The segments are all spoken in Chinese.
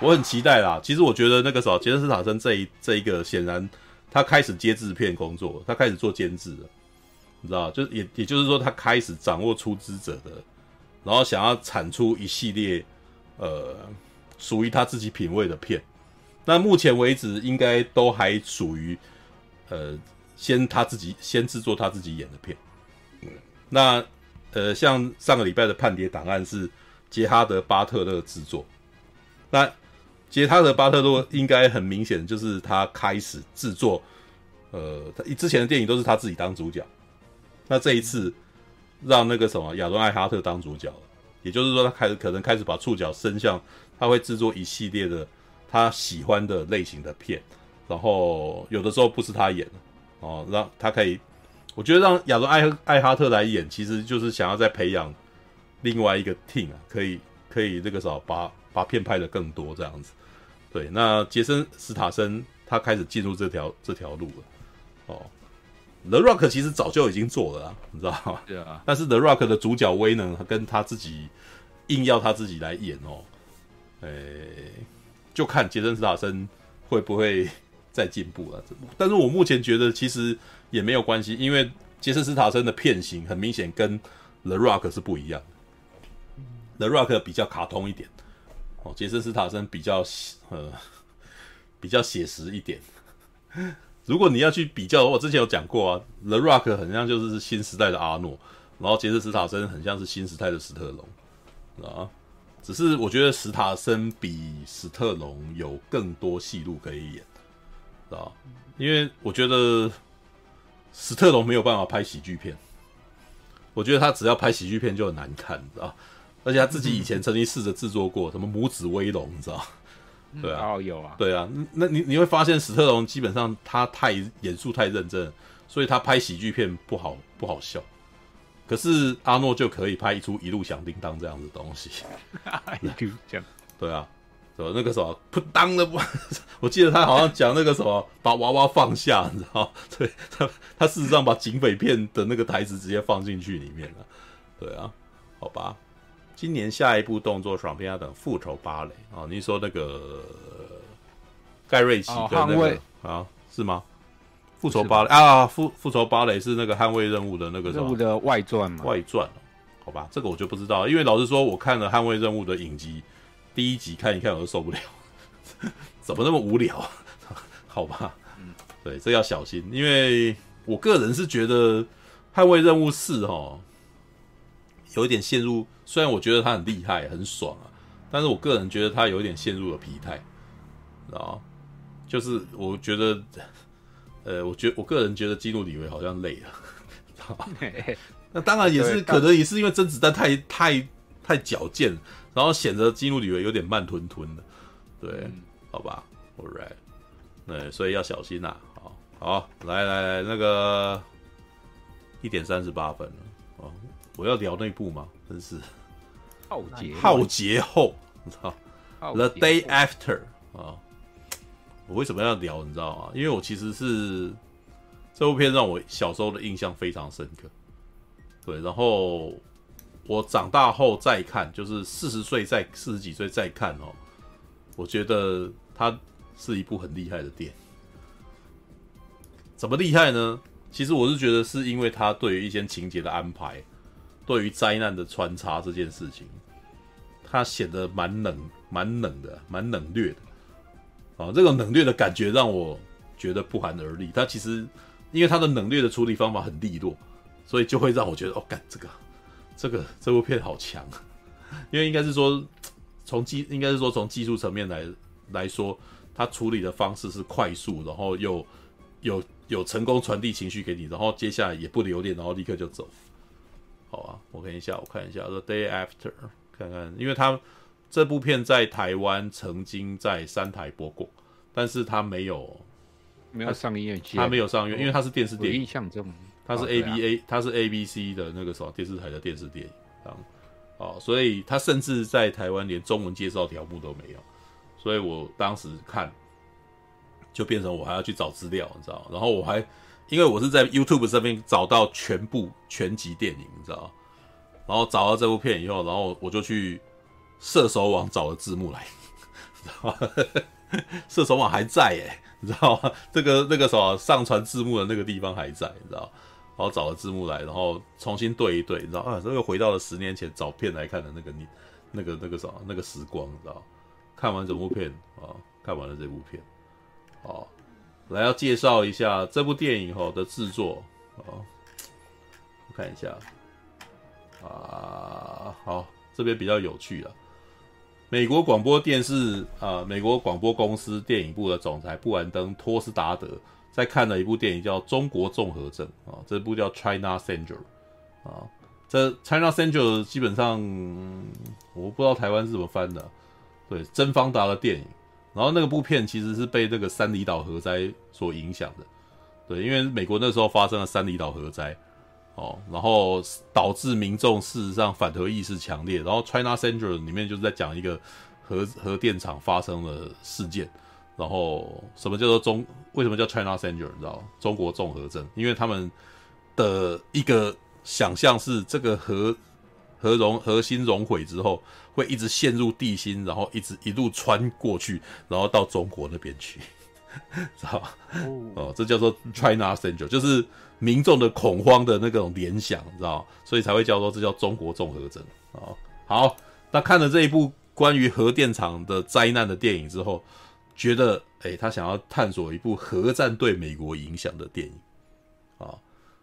我很期待啦。其实我觉得那个时候杰森斯坦森这一这一个显然他开始接制片工作，他开始做监制了，你知道，就也也就是说他开始掌握出资者的，然后想要产出一系列呃属于他自己品味的片。那目前为止应该都还属于呃先他自己先制作他自己演的片。那呃像上个礼拜的《叛谍档案》是杰哈德·巴特勒制作。那杰他的·巴特洛应该很明显就是他开始制作，呃，他之前的电影都是他自己当主角，那这一次让那个什么亚伦·艾哈特当主角了，也就是说他开始可能开始把触角伸向他会制作一系列的他喜欢的类型的片，然后有的时候不是他演的哦，让他可以，我觉得让亚伦·艾艾哈特来演，其实就是想要再培养另外一个 team 啊，可以可以那个什么把。把片拍的更多这样子，对，那杰森·斯塔森他开始进入这条这条路了。哦，The Rock 其实早就已经做了啦，你知道吗？对啊。但是 The Rock 的主角威能跟他自己硬要他自己来演哦，诶，就看杰森·斯塔森会不会 再进步了。但是我目前觉得其实也没有关系，因为杰森·斯塔森的片型很明显跟 The Rock 是不一样的。The Rock 比较卡通一点。哦，杰森·斯塔森比较呃比较写实一点。如果你要去比较，我之前有讲过啊，The Rock 很像就是新时代的阿诺，然后杰森·斯塔森很像是新时代的史特龙啊。只是我觉得史塔森比史特龙有更多戏路可以演，啊，因为我觉得史特龙没有办法拍喜剧片，我觉得他只要拍喜剧片就很难看，知道。而且他自己以前曾经试着制作过什么母子威龙，你知道？对啊，哦，有啊，对啊。那你你会发现史特龙基本上他太严肃太认真，所以他拍喜剧片不好不好笑。可是阿诺就可以拍一出一路响叮当这样的东西。一路响，对啊，什么那个什么扑当的不？我记得他好像讲那个什么把娃娃放下，你知道？对他他事实上把警匪片的那个台词直接放进去里面了。对啊，好吧。今年下一部动作爽片要等《复仇芭蕾》啊？你说那个盖瑞奇的那个啊？是吗？复仇芭蕾啊？复复仇芭蕾是那个捍卫任务的那个任务的外传嘛？外传，好吧，这个我就不知道，因为老实说，我看了《捍卫任务》的影集第一集，看一看我都受不了，怎么那么无聊？好吧，嗯，对，这要小心，因为我个人是觉得《捍卫任务四》哈。有一点陷入，虽然我觉得他很厉害、很爽啊，但是我个人觉得他有一点陷入了疲态，知道？就是我觉得，呃，我觉我个人觉得基努里维好像累了，知道吧？那当然也是可能也是因为甄子丹太太太矫健，然后显得基努里维有点慢吞吞的，对，嗯、好吧，All right，对，所以要小心呐、啊，好，好，来来来，那个一点三十八分了。我要聊那部吗？真是浩劫浩劫后，你知道？The Day After 啊，我为什么要聊？你知道吗？因为我其实是这部片让我小时候的印象非常深刻。对，然后我长大后再看，就是四十岁再四十几岁再看哦，我觉得它是一部很厉害的电影。怎么厉害呢？其实我是觉得是因为它对于一些情节的安排。对于灾难的穿插这件事情，他显得蛮冷、蛮冷的、蛮冷冽的。啊，这个冷冽的感觉让我觉得不寒而栗。他其实因为他的冷冽的处理方法很利落，所以就会让我觉得哦，干这个、这个这部片好强。因为应该是说从技，应该是说从技术层面来来说，他处理的方式是快速，然后又有有成功传递情绪给你，然后接下来也不留恋，然后立刻就走。好啊，我看一下，我看一下《The Day After》，看看，因为他这部片在台湾曾经在三台播过，但是他没有没有上映，他没有上映，因为他是电视电影，印象中他是 A B A，他是 A B C 的那个什么电视台的电视电影，啊，哦，所以他甚至在台湾连中文介绍条目都没有，所以我当时看就变成我还要去找资料，你知道，然后我还。因为我是在 YouTube 上面找到全部全集电影，你知道，然后找到这部片以后，然后我就去射手网找了字幕来，知道吗？射手网还在耶，你知道吗？这个那个什么上传字幕的那个地方还在，你知道吗？然后找了字幕来，然后重新对一对，你知道啊？这个回到了十年前找片来看的那个你那个那个什么那个时光，你知道？看完整部片啊，看完了这部片，啊，来要介绍一下这部电影吼的制作啊，我看一下啊，好，这边比较有趣了。美国广播电视啊，美国广播公司电影部的总裁布兰登·托斯达德在看了一部电影叫《中国综合症》啊，这部叫《China Central》啊，这《China Central》基本上我不知道台湾是怎么翻的，对，甄方达的电影。然后那个部片其实是被这个三里岛核灾所影响的，对，因为美国那时候发生了三里岛核灾。哦，然后导致民众事实上反核意识强烈，然后 China Central 里面就是在讲一个核核电厂发生的事件，然后什么叫做中？为什么叫 China Central？你知道中国综合症，因为他们的一个想象是这个核核融核心熔毁之后会一直陷入地心，然后一直一路穿过去，然后到中国那边去，知道吧？哦，这叫做 China Central，就是。民众的恐慌的那种联想，你知道，所以才会叫做这叫中国综合症啊。好，那看了这一部关于核电厂的灾难的电影之后，觉得诶，他想要探索一部核战对美国影响的电影啊，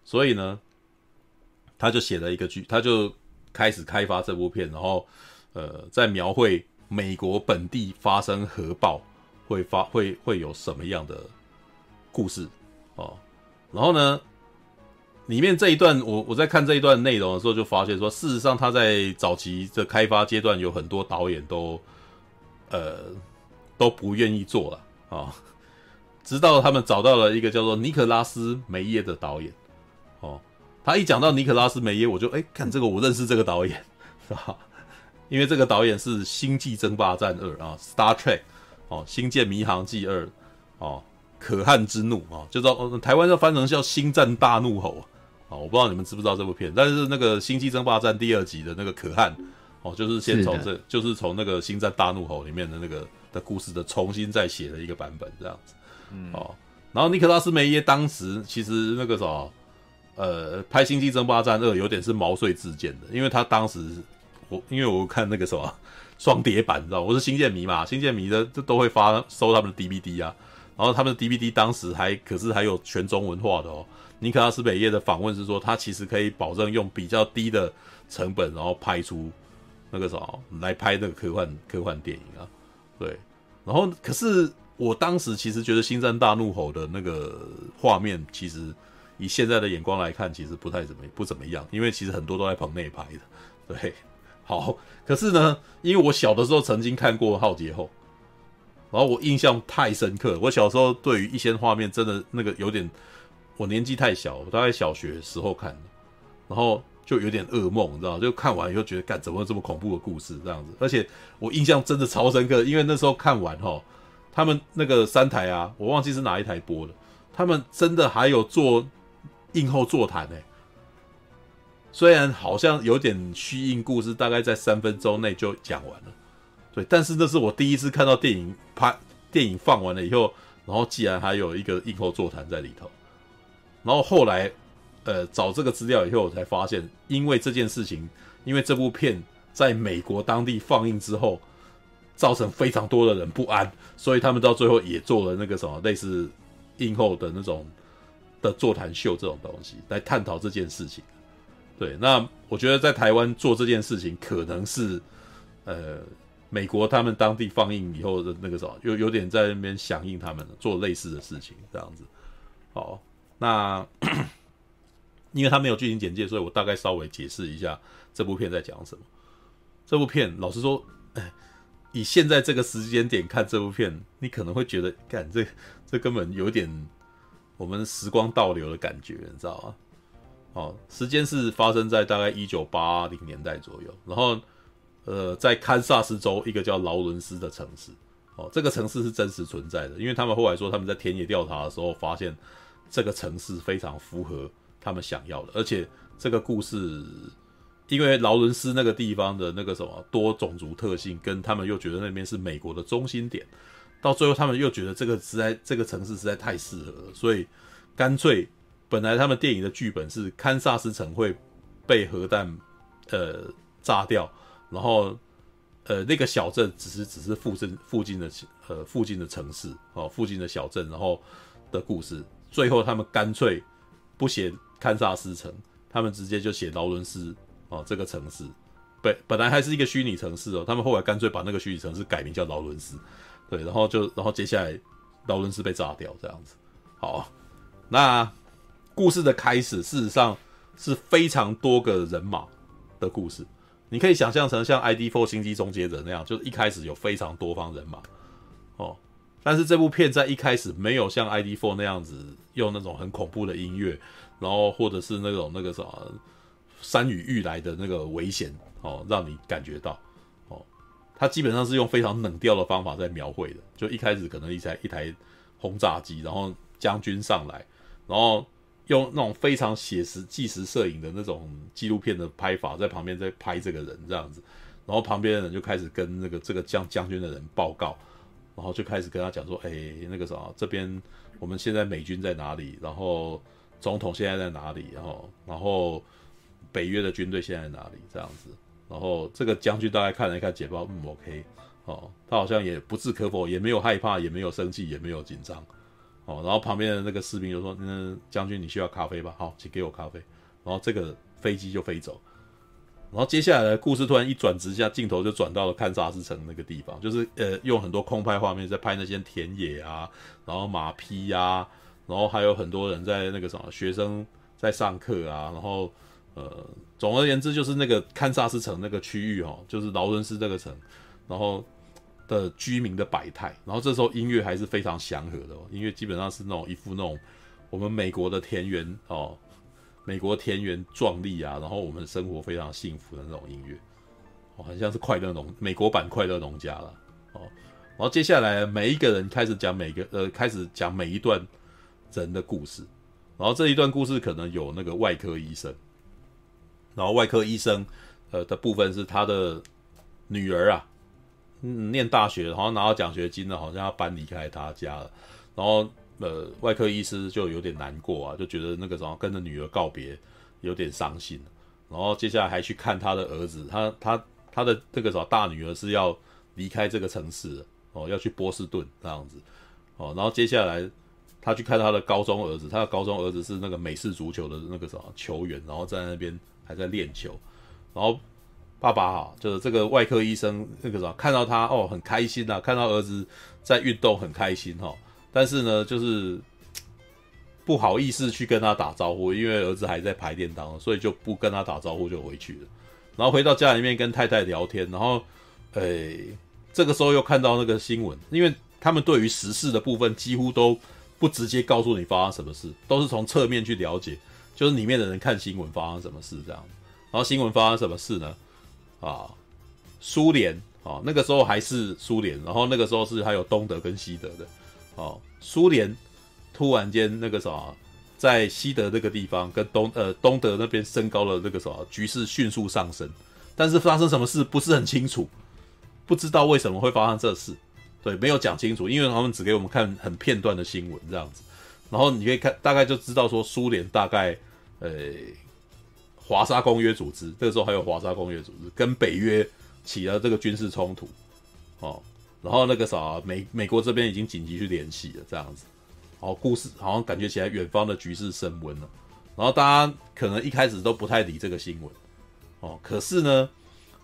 所以呢，他就写了一个剧，他就开始开发这部片，然后呃，在描绘美国本地发生核爆会发会会有什么样的故事啊，然后呢，里面这一段，我我在看这一段内容的时候，就发现说，事实上他在早期的开发阶段，有很多导演都，呃，都不愿意做了啊、直到他们找到了一个叫做尼可拉斯梅耶的导演，哦，他一讲到尼可拉斯梅耶，我就哎，看这个我认识这个导演，是吧？因为这个导演是《星际争霸战二》啊，《Star Trek》哦，《星舰迷航记二》哦，《可汗之怒》啊，就知道台湾要翻成叫《星战大怒吼》。哦，我不知道你们知不知道这部片，但是那个《星际争霸战》第二集的那个可汗，哦，就是先从这，就是从那个《星战大怒吼》里面的那个的故事的重新再写了一个版本，这样子。嗯，哦，然后尼克拉斯梅耶当时其实那个什么，呃，拍《星际争霸战二》有点是毛遂自荐的，因为他当时我因为我看那个什么双碟版，你知道，我是星舰迷嘛，星舰迷的就都会发收他们的 DVD 啊，然后他们的 DVD 当时还可是还有全中文化的哦。尼可拉斯北耶的访问是说，他其实可以保证用比较低的成本，然后拍出那个什么来拍那个科幻科幻电影啊，对。然后，可是我当时其实觉得《星战大怒吼》的那个画面，其实以现在的眼光来看，其实不太怎么不怎么样，因为其实很多都在棚内拍的，对。好，可是呢，因为我小的时候曾经看过《浩劫后》，然后我印象太深刻，我小时候对于一些画面真的那个有点。我年纪太小，我大概小学时候看的，然后就有点噩梦，你知道？就看完以后觉得，干怎么这么恐怖的故事这样子？而且我印象真的超深刻，因为那时候看完哈，他们那个三台啊，我忘记是哪一台播的，他们真的还有做映后座谈呢。虽然好像有点虚应故事，大概在三分钟内就讲完了，对，但是那是我第一次看到电影拍电影放完了以后，然后竟然还有一个映后座谈在里头。然后后来，呃，找这个资料以后，我才发现，因为这件事情，因为这部片在美国当地放映之后，造成非常多的人不安，所以他们到最后也做了那个什么类似映后的那种的座谈秀这种东西，来探讨这件事情。对，那我觉得在台湾做这件事情，可能是呃，美国他们当地放映以后的那个什么，有有点在那边响应他们做类似的事情，这样子，好。那，因为他没有剧情简介，所以我大概稍微解释一下这部片在讲什么。这部片，老实说，以现在这个时间点看这部片，你可能会觉得，干这这根本有点我们时光倒流的感觉，你知道吗？哦，时间是发生在大概一九八零年代左右，然后，呃，在堪萨斯州一个叫劳伦斯的城市，哦，这个城市是真实存在的，因为他们后来说他们在田野调查的时候发现。这个城市非常符合他们想要的，而且这个故事因为劳伦斯那个地方的那个什么多种族特性，跟他们又觉得那边是美国的中心点，到最后他们又觉得这个实在这个城市实在太适合了，所以干脆本来他们电影的剧本是堪萨斯城会被核弹呃炸掉，然后呃那个小镇只是只是附近附近的呃附近的城市哦附近的小镇，然后的故事，最后他们干脆不写堪萨斯城，他们直接就写劳伦斯。哦，这个城市本本来还是一个虚拟城市哦，他们后来干脆把那个虚拟城市改名叫劳伦斯，对，然后就然后接下来劳伦斯被炸掉这样子。好，那故事的开始事实上是非常多个人马的故事，你可以想象成像 ID4 星际终结者那样，就是一开始有非常多方人马哦，但是这部片在一开始没有像 ID4 那样子用那种很恐怖的音乐，然后或者是那种那个什么。山雨欲来的那个危险哦，让你感觉到哦，它基本上是用非常冷调的方法在描绘的。就一开始可能一台一台轰炸机，然后将军上来，然后用那种非常写实纪实摄影的那种纪录片的拍法，在旁边在拍这个人这样子，然后旁边的人就开始跟那个这个将将军的人报告，然后就开始跟他讲说，哎，那个啥，这边我们现在美军在哪里？然后总统现在在哪里？然后然后。北约的军队现在在哪里？这样子，然后这个将军大概看了一看简报，嗯，OK，哦，他好像也不置可否，也没有害怕，也没有生气，也没有紧张，哦，然后旁边的那个士兵就说：“嗯，将军你需要咖啡吧？好，请给我咖啡。”然后这个飞机就飞走，然后接下来的故事突然一转直下，镜头就转到了堪萨斯城那个地方，就是呃用很多空拍画面在拍那些田野啊，然后马匹呀、啊，然后还有很多人在那个什么学生在上课啊，然后。呃，总而言之，就是那个堪萨斯城那个区域哦，就是劳伦斯这个城，然后的居民的百态，然后这时候音乐还是非常祥和的哦，音乐基本上是那种一副那种我们美国的田园哦，美国田园壮丽啊，然后我们生活非常幸福的那种音乐，哦，很像是快乐农美国版快乐农家了哦，然后接下来每一个人开始讲每个呃，开始讲每一段人的故事，然后这一段故事可能有那个外科医生。然后外科医生，呃的部分是他的女儿啊，嗯，念大学，好像拿到奖学金了，好像要搬离开他家了。然后呃，外科医师就有点难过啊，就觉得那个什么跟着女儿告别有点伤心。然后接下来还去看他的儿子，他他他的那个什么大女儿是要离开这个城市哦，要去波士顿这样子哦。然后接下来他去看他的高中儿子，他的高中儿子是那个美式足球的那个什么球员，然后在那边。还在练球，然后爸爸哈，就是这个外科医生那个什么，看到他哦很开心呐，看到儿子在运动很开心哈，但是呢就是不好意思去跟他打招呼，因为儿子还在排练当中，所以就不跟他打招呼就回去了。然后回到家里面跟太太聊天，然后诶这个时候又看到那个新闻，因为他们对于时事的部分几乎都不直接告诉你发生什么事，都是从侧面去了解。就是里面的人看新闻发生什么事这样，然后新闻发生什么事呢？啊，苏联啊，那个时候还是苏联，然后那个时候是还有东德跟西德的哦。苏联突然间那个什么，在西德这个地方跟东呃东德那边升高了那个什么局势迅速上升，但是发生什么事不是很清楚，不知道为什么会发生这事，对，没有讲清楚，因为他们只给我们看很片段的新闻这样子，然后你可以看大概就知道说苏联大概。呃，华沙公约组织，这个时候还有华沙公约组织跟北约起了这个军事冲突，哦，然后那个啥，美美国这边已经紧急去联系了，这样子，哦，故事好像感觉起来远方的局势升温了，然后大家可能一开始都不太理这个新闻，哦，可是呢，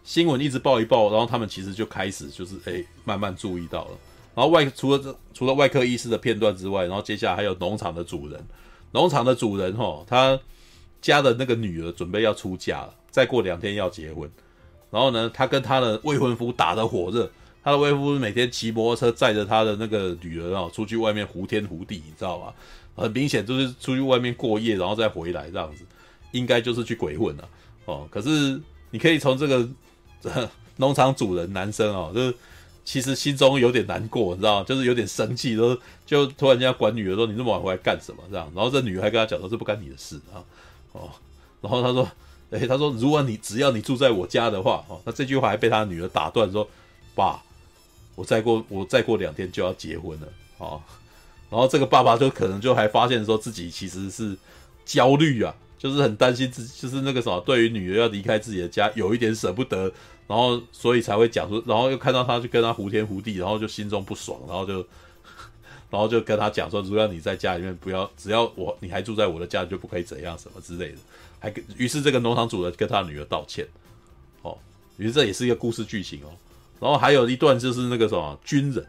新闻一直报一报，然后他们其实就开始就是哎慢慢注意到了，然后外除了这除了外科医师的片段之外，然后接下来还有农场的主人，农场的主人哈，他。家的那个女儿准备要出嫁了，再过两天要结婚，然后呢，他跟他的未婚夫打得火热，他的未婚夫每天骑摩托车载着他的那个女儿啊，出去外面胡天胡地，你知道吗？很明显就是出去外面过夜，然后再回来这样子，应该就是去鬼混了哦。可是你可以从这个农场主人男生哦，就是其实心中有点难过，你知道吗？就是有点生气，都就突然间管女儿说，你这么晚回来干什么这样？然后这女儿还跟他讲说，这不干你的事啊。哦，然后他说，哎、他说如果你只要你住在我家的话，哦，那这句话还被他女儿打断说，爸，我再过我再过两天就要结婚了，哦，然后这个爸爸就可能就还发现说自己其实是焦虑啊，就是很担心自，就是那个什么，对于女儿要离开自己的家有一点舍不得，然后所以才会讲说，然后又看到他就跟他胡天胡地，然后就心中不爽，然后就。然后就跟他讲说，如果你在家里面不要，只要我你还住在我的家，就不可以怎样什么之类的。还于是这个农场主人跟他女儿道歉，哦，于是这也是一个故事剧情哦。然后还有一段就是那个什么军人，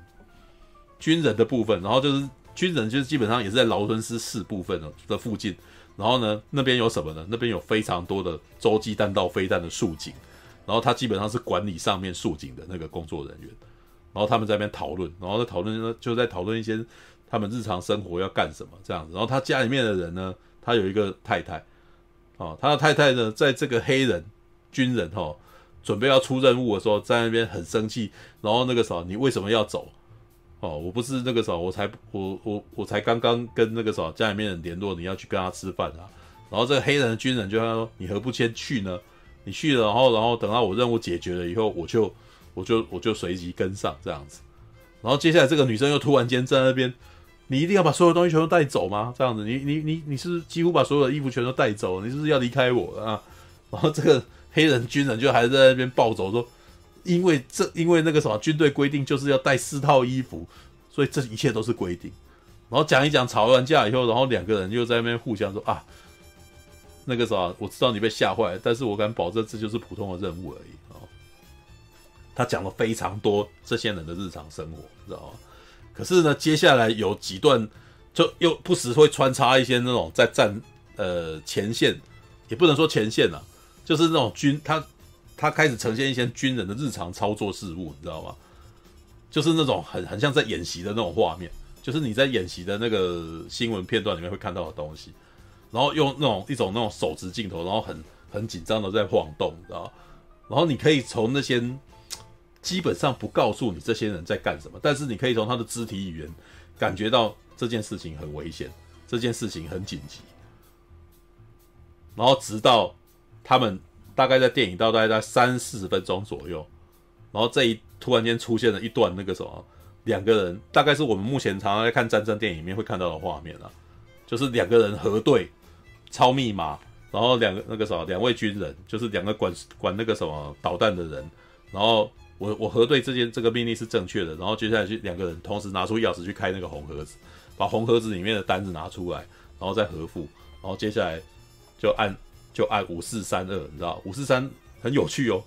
军人的部分，然后就是军人就是基本上也是在劳伦斯市部分的附近。然后呢，那边有什么呢？那边有非常多的洲际弹道飞弹的竖警，然后他基本上是管理上面竖警的那个工作人员。然后他们在那边讨论，然后在讨论，就在讨论一些他们日常生活要干什么这样子。然后他家里面的人呢，他有一个太太，哦，他的太太呢，在这个黑人军人哦，准备要出任务的时候，在那边很生气。然后那个时候，你为什么要走？哦，我不是那个时候，我才我我我才刚刚跟那个时候家里面人联络，你要去跟他吃饭啊。然后这个黑人的军人就他说，你何不先去呢？你去了，然后然后等到我任务解决了以后，我就。我就我就随即跟上这样子，然后接下来这个女生又突然间在那边，你一定要把所有东西全都带走吗？这样子，你你你你是几乎把所有的衣服全都带走，你是不是要离开我啊？然后这个黑人军人就还在那边暴走说，因为这因为那个什么军队规定就是要带四套衣服，所以这一切都是规定。然后讲一讲吵完架以后，然后两个人又在那边互相说啊，那个什么，我知道你被吓坏了，但是我敢保证这就是普通的任务而已。他讲了非常多这些人的日常生活，知道吗？可是呢，接下来有几段就又不时会穿插一些那种在战呃前线，也不能说前线啊，就是那种军他他开始呈现一些军人的日常操作事务，你知道吗？就是那种很很像在演习的那种画面，就是你在演习的那个新闻片段里面会看到的东西，然后用那种一种那种手持镜头，然后很很紧张的在晃动，你知道吗？然后你可以从那些。基本上不告诉你这些人在干什么，但是你可以从他的肢体语言感觉到这件事情很危险，这件事情很紧急。然后直到他们大概在电影到大概在三四十分钟左右，然后这一突然间出现了一段那个什么，两个人大概是我们目前常常在看战争电影里面会看到的画面啊，就是两个人核对抄密码，然后两个那个什么两位军人，就是两个管管那个什么导弹的人，然后。我我核对这件这个命令是正确的，然后接下来去两个人同时拿出钥匙去开那个红盒子，把红盒子里面的单子拿出来，然后再核付，然后接下来就按就按五四三二，你知道五四三很有趣哦，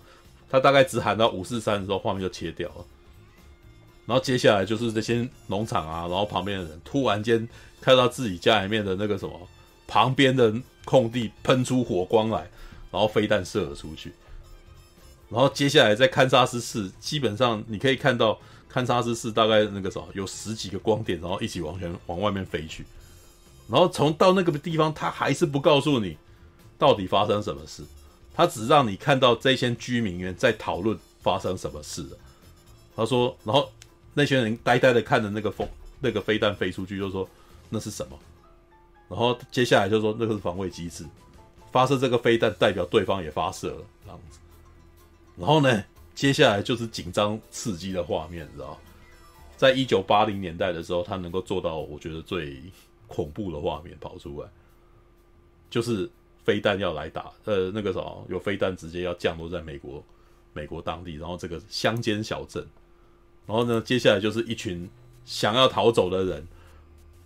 他大概只喊到五四三的时候，画面就切掉了，然后接下来就是这些农场啊，然后旁边的人突然间看到自己家里面的那个什么旁边的空地喷出火光来，然后飞弹射了出去。然后接下来在堪萨斯市，基本上你可以看到堪萨斯市大概那个什么有十几个光点，然后一起往前往外面飞去。然后从到那个地方，他还是不告诉你到底发生什么事，他只让你看到这些居民员在讨论发生什么事了。他说，然后那些人呆呆的看着那个风那个飞弹飞出去，就说那是什么？然后接下来就说那个是防卫机制，发射这个飞弹代表对方也发射了，这样子。然后呢，接下来就是紧张刺激的画面，知道，在一九八零年代的时候，他能够做到我觉得最恐怖的画面跑出来，就是飞弹要来打，呃，那个什么有飞弹直接要降落在美国美国当地，然后这个乡间小镇，然后呢，接下来就是一群想要逃走的人，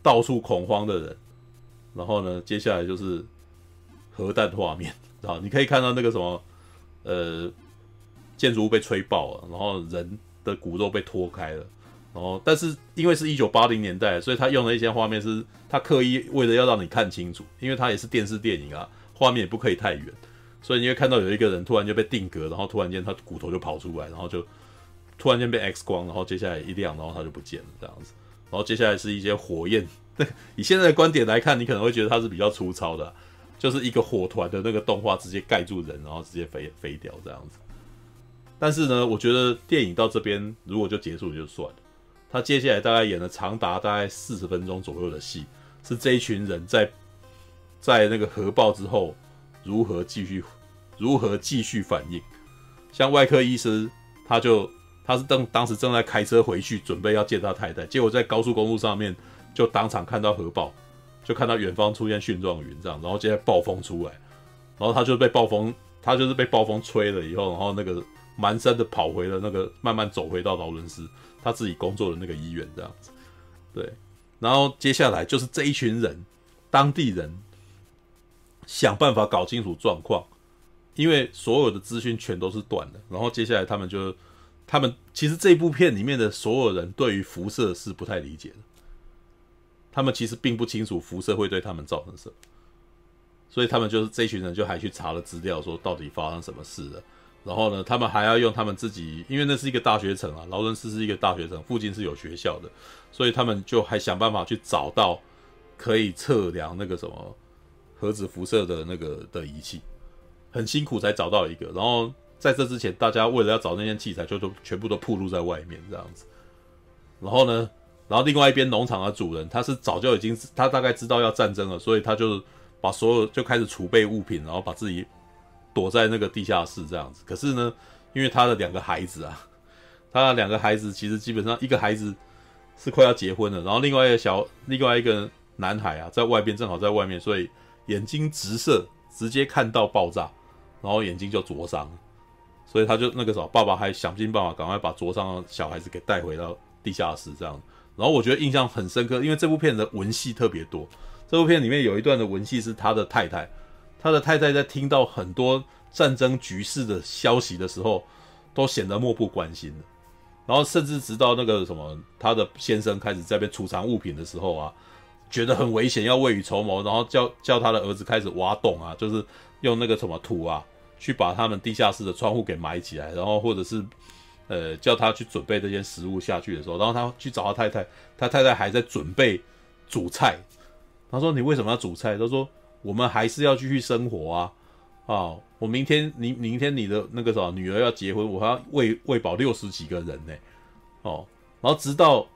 到处恐慌的人，然后呢，接下来就是核弹画面，啊，你可以看到那个什么，呃。建筑物被吹爆了，然后人的骨肉被脱开了，然后但是因为是一九八零年代，所以他用的一些画面是他刻意为了要让你看清楚，因为他也是电视电影啊，画面也不可以太远，所以你会看到有一个人突然就被定格，然后突然间他骨头就跑出来，然后就突然间被 X 光，然后接下来一亮，然后他就不见了这样子，然后接下来是一些火焰，对 以现在的观点来看，你可能会觉得它是比较粗糙的，就是一个火团的那个动画直接盖住人，然后直接飞飞掉这样子。但是呢，我觉得电影到这边如果就结束就算了。他接下来大概演了长达大概四十分钟左右的戏，是这一群人在在那个核爆之后如何继续如何继续反应。像外科医师，他就他是当当时正在开车回去，准备要见他太太，结果在高速公路上面就当场看到核爆，就看到远方出现蕈状云这样，然后接着暴风出来，然后他就被暴风，他就是被暴风吹了以后，然后那个蹒跚的跑回了那个，慢慢走回到劳伦斯他自己工作的那个医院这样子，对，然后接下来就是这一群人，当地人想办法搞清楚状况。因为所有的资讯全都是断的，然后接下来他们就，他们其实这部片里面的所有人对于辐射是不太理解的，他们其实并不清楚辐射会对他们造成什么，所以他们就是这一群人就还去查了资料，说到底发生什么事了，然后呢，他们还要用他们自己，因为那是一个大学城啊，劳伦斯是一个大学城，附近是有学校的，所以他们就还想办法去找到可以测量那个什么核子辐射的那个的仪器。很辛苦才找到一个，然后在这之前，大家为了要找那件器材，就都全部都暴露在外面这样子。然后呢，然后另外一边农场的主人，他是早就已经他大概知道要战争了，所以他就把所有就开始储备物品，然后把自己躲在那个地下室这样子。可是呢，因为他的两个孩子啊，他的两个孩子其实基本上一个孩子是快要结婚了，然后另外一个小另外一个男孩啊，在外边正好在外面，所以眼睛直射，直接看到爆炸。然后眼睛就灼伤，所以他就那个时候，爸爸还想尽办法赶快把灼伤的小孩子给带回到地下室这样。然后我觉得印象很深刻，因为这部片的文戏特别多。这部片里面有一段的文戏是他的太太，他的太太在听到很多战争局势的消息的时候，都显得漠不关心。然后甚至直到那个什么，他的先生开始在被储藏物品的时候啊，觉得很危险，要未雨绸缪，然后叫叫他的儿子开始挖洞啊，就是用那个什么土啊。去把他们地下室的窗户给埋起来，然后或者是，呃，叫他去准备这些食物下去的时候，然后他去找他太太，他太太还在准备煮菜。他说：“你为什么要煮菜？”他说：“我们还是要继续生活啊！啊，我明天你明天你的那个什么女儿要结婚，我还要喂喂饱六十几个人呢。哦，然后直到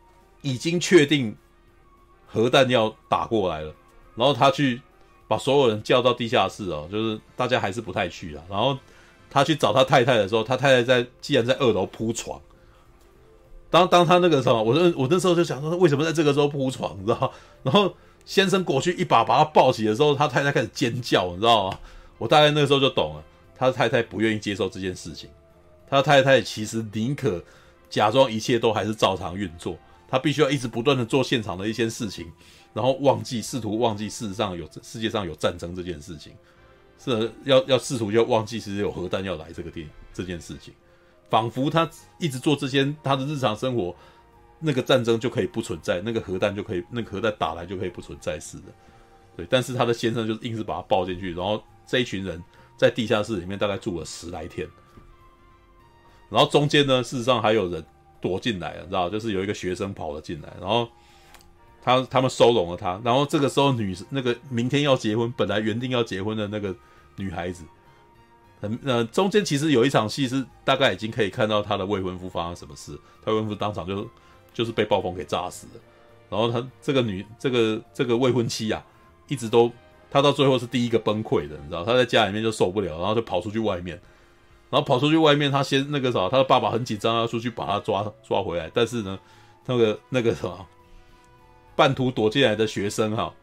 已经确定核弹要打过来了，然后他去。”把所有人叫到地下室哦，就是大家还是不太去啊。然后他去找他太太的时候，他太太在，既然在二楼铺床。当当他那个时候，我那我那时候就想说，为什么在这个时候铺床，你知道？然后先生过去一把把他抱起的时候，他太太开始尖叫，你知道吗？我大概那个时候就懂了，他太太不愿意接受这件事情。他太太其实宁可假装一切都还是照常运作，他必须要一直不断的做现场的一些事情。然后忘记，试图忘记，事实上有世界上有战争这件事情，是要要试图就忘记，其实有核弹要来这个地这件事情，仿佛他一直做这些他的日常生活，那个战争就可以不存在，那个核弹就可以，那个核弹打来就可以不存在似的。对，但是他的先生就硬是把他抱进去，然后这一群人在地下室里面大概住了十来天，然后中间呢，事实上还有人躲进来了，你知道，就是有一个学生跑了进来，然后。他他们收拢了他，然后这个时候女那个明天要结婚，本来原定要结婚的那个女孩子，很呃中间其实有一场戏是大概已经可以看到他的未婚夫发生什么事，他未婚夫当场就就是被暴风给炸死了，然后他这个女这个这个未婚妻啊，一直都他到最后是第一个崩溃的，你知道他在家里面就受不了，然后就跑出去外面，然后跑出去外面，他先那个啥，他的爸爸很紧张要出去把他抓抓回来，但是呢，那个那个什么。半途躲进来的学生哈，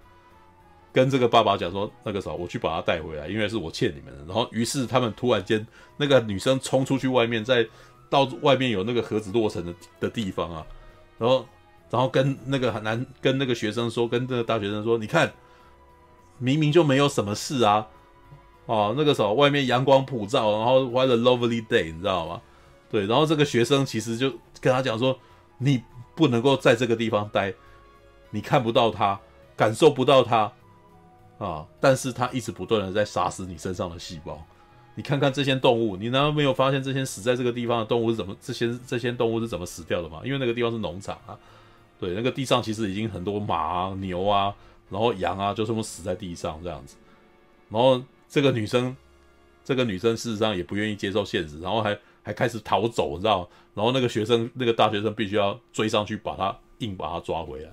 跟这个爸爸讲说：“那个时候我去把他带回来，因为是我欠你们的。”然后于是他们突然间，那个女生冲出去外面，在到外面有那个盒子落成的的地方啊，然后然后跟那个男跟那个学生说，跟这个大学生说：“你看，明明就没有什么事啊，哦，那个时候外面阳光普照，然后 what a lovely day，你知道吗？对，然后这个学生其实就跟他讲说：你不能够在这个地方待。”你看不到他，感受不到他，啊！但是他一直不断的在杀死你身上的细胞。你看看这些动物，你难道没有发现这些死在这个地方的动物是怎么？这些这些动物是怎么死掉的吗？因为那个地方是农场啊，对，那个地上其实已经很多马啊、牛啊，然后羊啊，就这么死在地上这样子。然后这个女生，这个女生事实上也不愿意接受现实，然后还还开始逃走，你知道吗？然后那个学生，那个大学生必须要追上去，把她硬把她抓回来。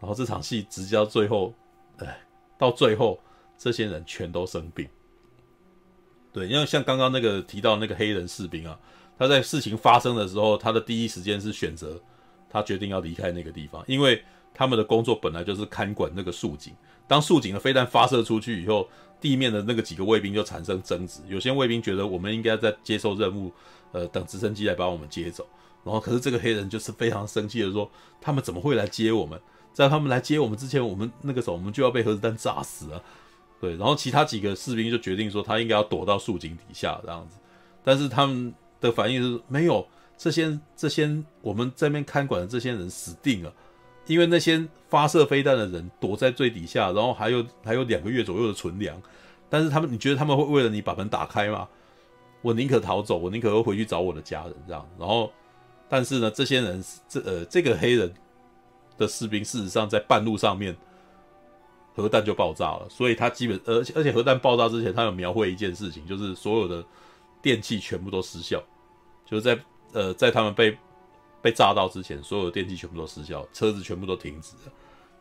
然后这场戏直接到最后，哎，到最后这些人全都生病，对，因为像刚刚那个提到那个黑人士兵啊，他在事情发生的时候，他的第一时间是选择他决定要离开那个地方，因为他们的工作本来就是看管那个竖井。当竖井的飞弹发射出去以后，地面的那个几个卫兵就产生争执。有些卫兵觉得我们应该在接受任务，呃，等直升机来把我们接走。然后，可是这个黑人就是非常生气的说：“他们怎么会来接我们？在他们来接我们之前，我们那个时候我们就要被核子弹炸死了。”对。然后其他几个士兵就决定说他应该要躲到树井底下这样子。但是他们的反应是没有，这些这些我们这边看管的这些人死定了。因为那些发射飞弹的人躲在最底下，然后还有还有两个月左右的存粮，但是他们，你觉得他们会为了你把门打开吗？我宁可逃走，我宁可会回去找我的家人这样。然后，但是呢，这些人这呃这个黑人的士兵，事实上在半路上面核弹就爆炸了，所以他基本而且而且核弹爆炸之前，他有描绘一件事情，就是所有的电器全部都失效，就是在呃在他们被。被炸到之前，所有的电器全部都失效，车子全部都停止了。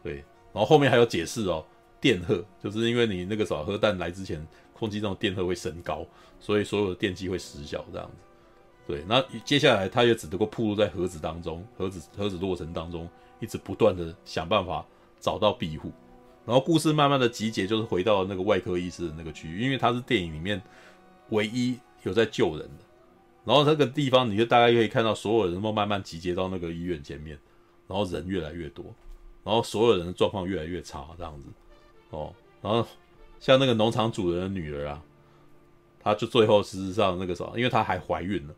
对，然后后面还有解释哦，电荷就是因为你那个时候核弹来之前，空气中的电荷会升高，所以所有的电器会失效这样子。对，那接下来他也只能够暴露在盒子当中，盒子盒子落成当中，一直不断的想办法找到庇护。然后故事慢慢的集结，就是回到那个外科医师的那个区域，因为他是电影里面唯一有在救人的。然后那个地方，你就大概可以看到所有人都慢慢集结到那个医院前面，然后人越来越多，然后所有人的状况越来越差，这样子，哦，然后像那个农场主人的女儿啊，她就最后事实上那个时候，因为她还怀孕了，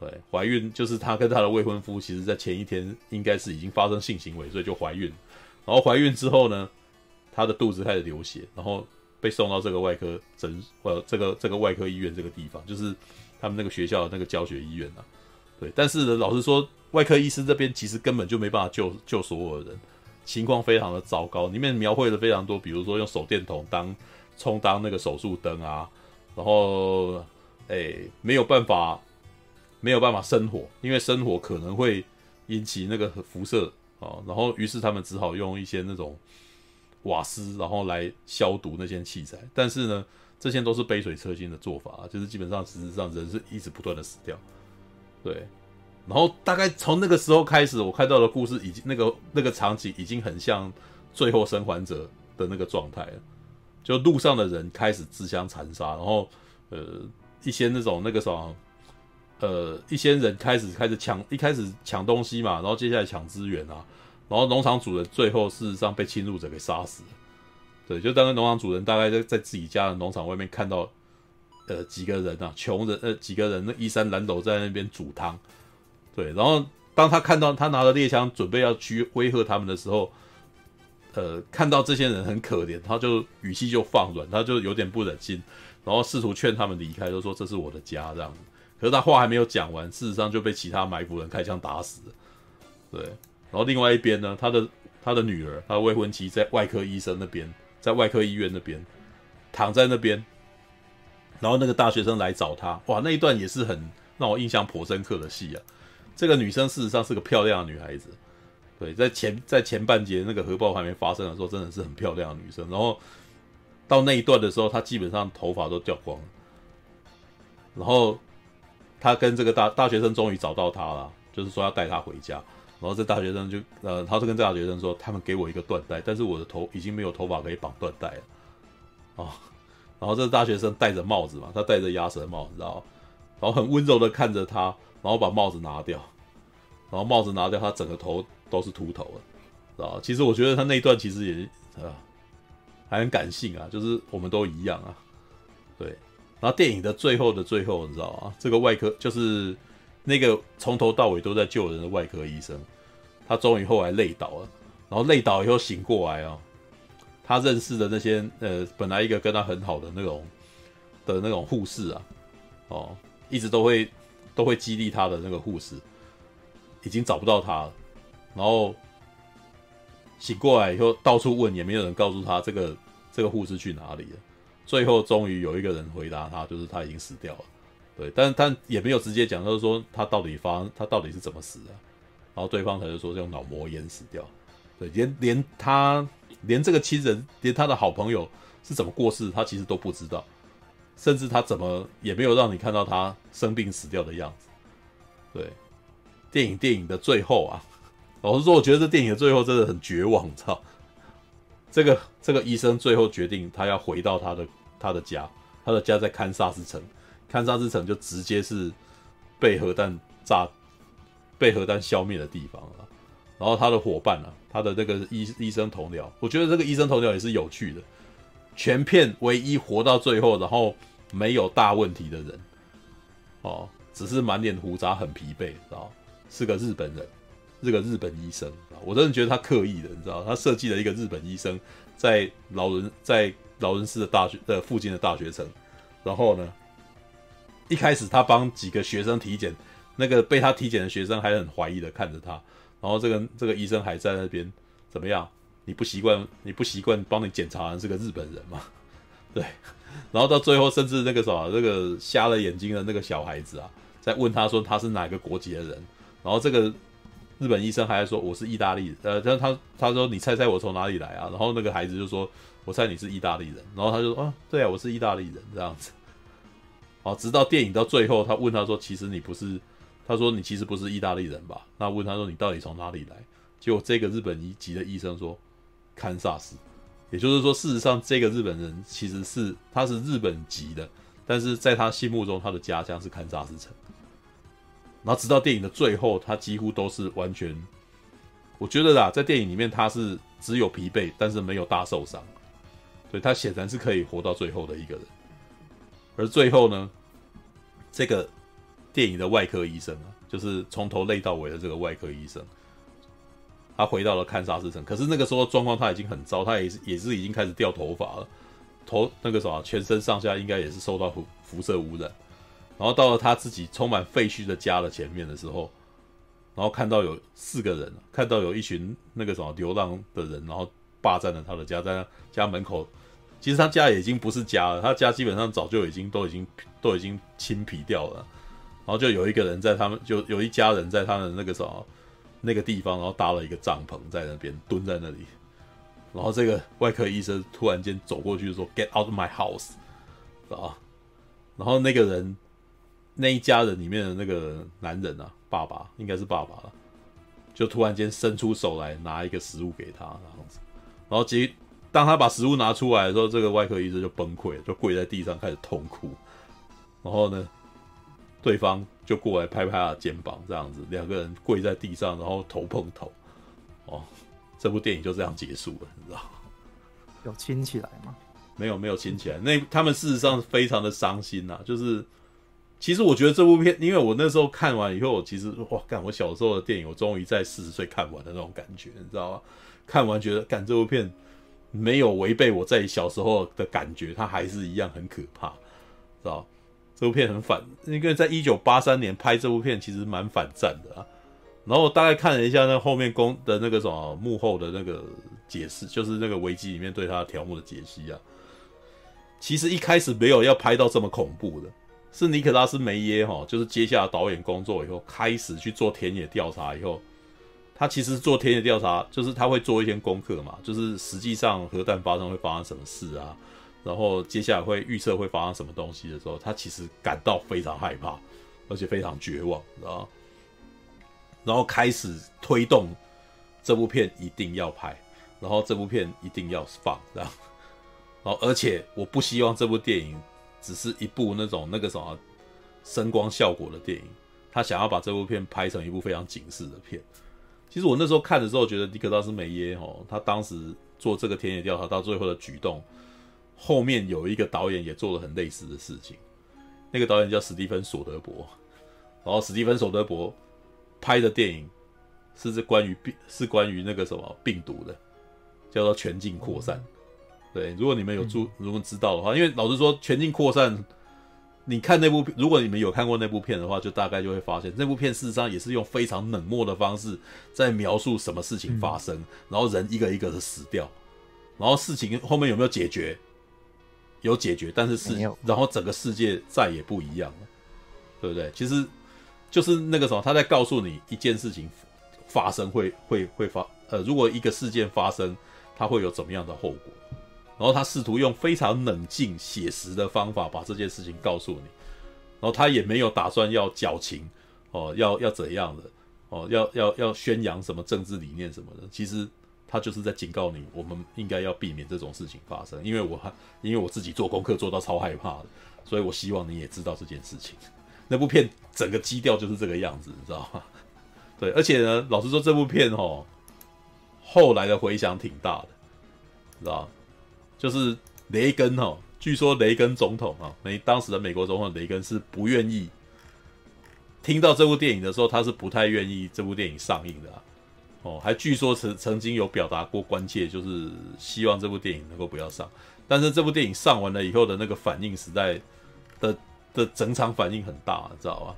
对，怀孕就是她跟她的未婚夫，其实在前一天应该是已经发生性行为，所以就怀孕，然后怀孕之后呢，他的肚子开始流血，然后被送到这个外科诊，呃，这个这个外科医院这个地方，就是。他们那个学校的那个教学医院啊，对，但是呢，老实说，外科医师这边其实根本就没办法救救所有的人，情况非常的糟糕。里面描绘了非常多，比如说用手电筒当充当那个手术灯啊，然后诶没有办法没有办法生火，因为生火可能会引起那个辐射啊，然后于是他们只好用一些那种瓦斯，然后来消毒那些器材，但是呢。这些都是杯水车薪的做法，就是基本上事实上人是一直不断的死掉，对。然后大概从那个时候开始，我看到的故事已经那个那个场景已经很像《最后生还者》的那个状态了，就路上的人开始自相残杀，然后呃一些那种那个什么呃一些人开始开始抢，一开始抢东西嘛，然后接下来抢资源啊，然后农场主人最后事实上被侵入者给杀死了。对，就当个农场主人，大概在在自己家的农场外面看到，呃，几个人啊，穷人，呃，几个人，那衣衫褴褛在那边煮汤，对，然后当他看到他拿着猎枪准备要去威吓他们的时候，呃，看到这些人很可怜，他就语气就放软，他就有点不忍心，然后试图劝他们离开，就说这是我的家这样子。可是他话还没有讲完，事实上就被其他埋伏人开枪打死了。对，然后另外一边呢，他的他的女儿，他的未婚妻在外科医生那边。在外科医院那边躺在那边，然后那个大学生来找他，哇，那一段也是很让我印象颇深刻的戏啊。这个女生事实上是个漂亮的女孩子，对，在前在前半节那个核爆还没发生的时候，真的是很漂亮的女生。然后到那一段的时候，她基本上头发都掉光了。然后她跟这个大大学生终于找到她了，就是说要带她回家。然后这大学生就呃，他就跟这大学生说，他们给我一个缎带，但是我的头已经没有头发可以绑缎带了，哦，然后这大学生戴着帽子嘛，他戴着鸭舌帽，你知道，然后很温柔的看着他，然后把帽子拿掉，然后帽子拿掉，他整个头都是秃头了，知道？其实我觉得他那一段其实也啊，还很感性啊，就是我们都一样啊，对。然后电影的最后的最后，你知道啊，这个外科就是。那个从头到尾都在救人的外科医生，他终于后来累倒了，然后累倒以后醒过来啊，他认识的那些呃，本来一个跟他很好的那种的那种护士啊，哦，一直都会都会激励他的那个护士，已经找不到他了，然后醒过来以后到处问，也没有人告诉他这个这个护士去哪里了，最后终于有一个人回答他，就是他已经死掉了。对，但是他也没有直接讲，就是说他到底发他到底是怎么死的，然后对方才是说是用脑膜炎死掉。对，连连他连这个亲人，连他的好朋友是怎么过世，他其实都不知道。甚至他怎么也没有让你看到他生病死掉的样子。对，电影电影的最后啊，老实说，我觉得这电影的最后真的很绝望，操！这个这个医生最后决定他要回到他的他的家，他的家在堪萨斯城，堪萨斯城就直接是被核弹炸、被核弹消灭的地方啊。然后他的伙伴啊，他的那个医医生同僚，我觉得这个医生同僚也是有趣的。全片唯一活到最后，然后没有大问题的人，哦，只是满脸胡渣，很疲惫，知道？是个日本人，是个日本医生。我真的觉得他刻意的，你知道？他设计了一个日本医生在劳伦在劳伦斯的大学的附近的大学城，然后呢，一开始他帮几个学生体检，那个被他体检的学生还很怀疑的看着他，然后这个这个医生还在那边怎么样？你不习惯，你不习惯帮你检查是个日本人吗？对，然后到最后，甚至那个什么，那个瞎了眼睛的那个小孩子啊，在问他说他是哪个国籍的人，然后这个日本医生还在说我是意大利人，呃，他他他说你猜猜我从哪里来啊？然后那个孩子就说我猜你是意大利人，然后他就说啊，对啊，我是意大利人这样子。好，直到电影到最后，他问他说其实你不是，他说你其实不是意大利人吧？那问他说你到底从哪里来？结果这个日本一级的医生说。堪萨斯，也就是说，事实上，这个日本人其实是他是日本籍的，但是在他心目中，他的家乡是堪萨斯城。然后直到电影的最后，他几乎都是完全，我觉得啦，在电影里面他是只有疲惫，但是没有大受伤，所以他显然是可以活到最后的一个人。而最后呢，这个电影的外科医生啊，就是从头累到尾的这个外科医生。他回到了堪萨斯城，可是那个时候状况他已经很糟，他也是也是已经开始掉头发了，头那个什么全身上下应该也是受到辐辐射污染。然后到了他自己充满废墟的家的前面的时候，然后看到有四个人，看到有一群那个什么流浪的人，然后霸占了他的家，在他家门口。其实他家已经不是家了，他家基本上早就已经都已经都已经清皮掉了。然后就有一个人在他们，就有一家人在他的那个什么。那个地方，然后搭了一个帐篷在那边蹲在那里，然后这个外科医生突然间走过去说：“Get out of my house！” 啊，然后那个人那一家人里面的那个男人啊，爸爸应该是爸爸了，就突然间伸出手来拿一个食物给他，然后，然后结当他把食物拿出来的时候，这个外科医生就崩溃了，就跪在地上开始痛哭，然后呢，对方。就过来拍拍他的肩膀，这样子，两个人跪在地上，然后头碰头，哦，这部电影就这样结束了，你知道？有亲起来吗？没有，没有亲起来。那他们事实上非常的伤心呐、啊，就是，其实我觉得这部片，因为我那时候看完以后，其实哇，干，我小时候的电影，我终于在四十岁看完的那种感觉，你知道吗？看完觉得，干，这部片没有违背我在小时候的感觉，它还是一样很可怕，知道？这部片很反，因为在一九八三年拍这部片其实蛮反战的啊。然后我大概看了一下那后面公的那个什么幕后的那个解释，就是那个危机里面对他的条目的解析啊。其实一开始没有要拍到这么恐怖的，是尼克拉斯梅耶哈，就是接下了导演工作以后，开始去做田野调查以后，他其实做田野调查就是他会做一些功课嘛，就是实际上核弹发生会发生什么事啊。然后接下来会预测会发生什么东西的时候，他其实感到非常害怕，而且非常绝望，然后？然后开始推动这部片一定要拍，然后这部片一定要放，这样。然后而且我不希望这部电影只是一部那种那个什么声光效果的电影，他想要把这部片拍成一部非常警示的片。其实我那时候看的时候，觉得尼可拉斯梅耶哦，他当时做这个田野调查到最后的举动。后面有一个导演也做了很类似的事情，那个导演叫史蒂芬·索德伯，然后史蒂芬·索德伯拍的电影是这关于病，是关于那个什么病毒的，叫做《全境扩散》。对，如果你们有注，如果知道的话，因为老实说，《全境扩散》，你看那部，如果你们有看过那部片的话，就大概就会发现，那部片事实上也是用非常冷漠的方式在描述什么事情发生，然后人一个一个的死掉，然后事情后面有没有解决？有解决，但是世，然后整个世界再也不一样了，对不对？其实就是那个什么，他在告诉你一件事情发生会会会发，呃，如果一个事件发生，它会有怎么样的后果？然后他试图用非常冷静写实的方法把这件事情告诉你，然后他也没有打算要矫情哦，要要怎样的哦，要要要宣扬什么政治理念什么的，其实他就是在警告你，我们应该要避免这种事情发生，因为我因为我自己做功课做到超害怕的，所以我希望你也知道这件事情。那部片整个基调就是这个样子，你知道吗？对，而且呢，老实说，这部片哦，后来的回响挺大的，知道就是雷根哦，据说雷根总统啊，美当时的美国总统雷根是不愿意听到这部电影的时候，他是不太愿意这部电影上映的。哦，还据说曾曾经有表达过关切，就是希望这部电影能够不要上。但是这部电影上完了以后的那个反应，实在的的整场反应很大，你知道吧？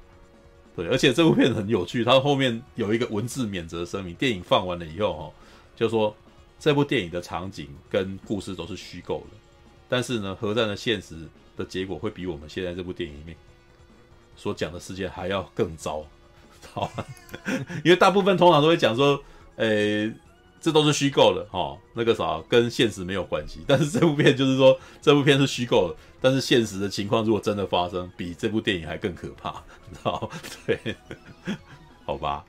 对，而且这部片很有趣，它后面有一个文字免责声明，电影放完了以后哦，就说这部电影的场景跟故事都是虚构的，但是呢，核战的现实的结果会比我们现在这部电影里面所讲的事件还要更糟，好吧？因为大部分通常都会讲说。诶、这都是虚构的哈，那个啥跟现实没有关系。但是这部片就是说，这部片是虚构的，但是现实的情况如果真的发生，比这部电影还更可怕，你知道？对，好吧，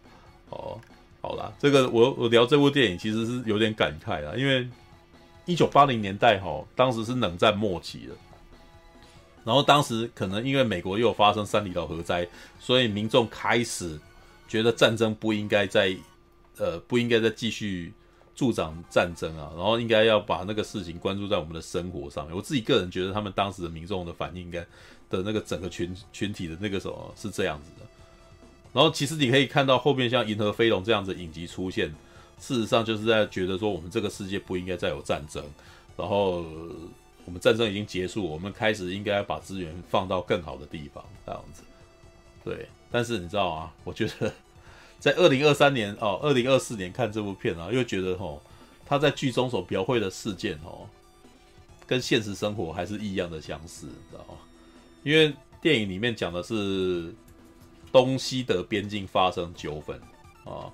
哦，好啦，这个我我聊这部电影其实是有点感慨啦，因为一九八零年代哈，当时是冷战末期了，然后当时可能因为美国又发生三里岛核灾，所以民众开始觉得战争不应该在。呃，不应该再继续助长战争啊，然后应该要把那个事情关注在我们的生活上面。我自己个人觉得，他们当时的民众的反应，应该的那个整个群群体的那个什么是这样子的。然后其实你可以看到后面像《银河飞龙》这样子影集出现，事实上就是在觉得说，我们这个世界不应该再有战争，然后我们战争已经结束，我们开始应该把资源放到更好的地方，这样子。对，但是你知道啊，我觉得。在二零二三年哦，二零二四年看这部片啊，又觉得哦，他在剧中所描绘的事件哦，跟现实生活还是一样的相似，你知道吗？因为电影里面讲的是东西德边境发生纠纷啊，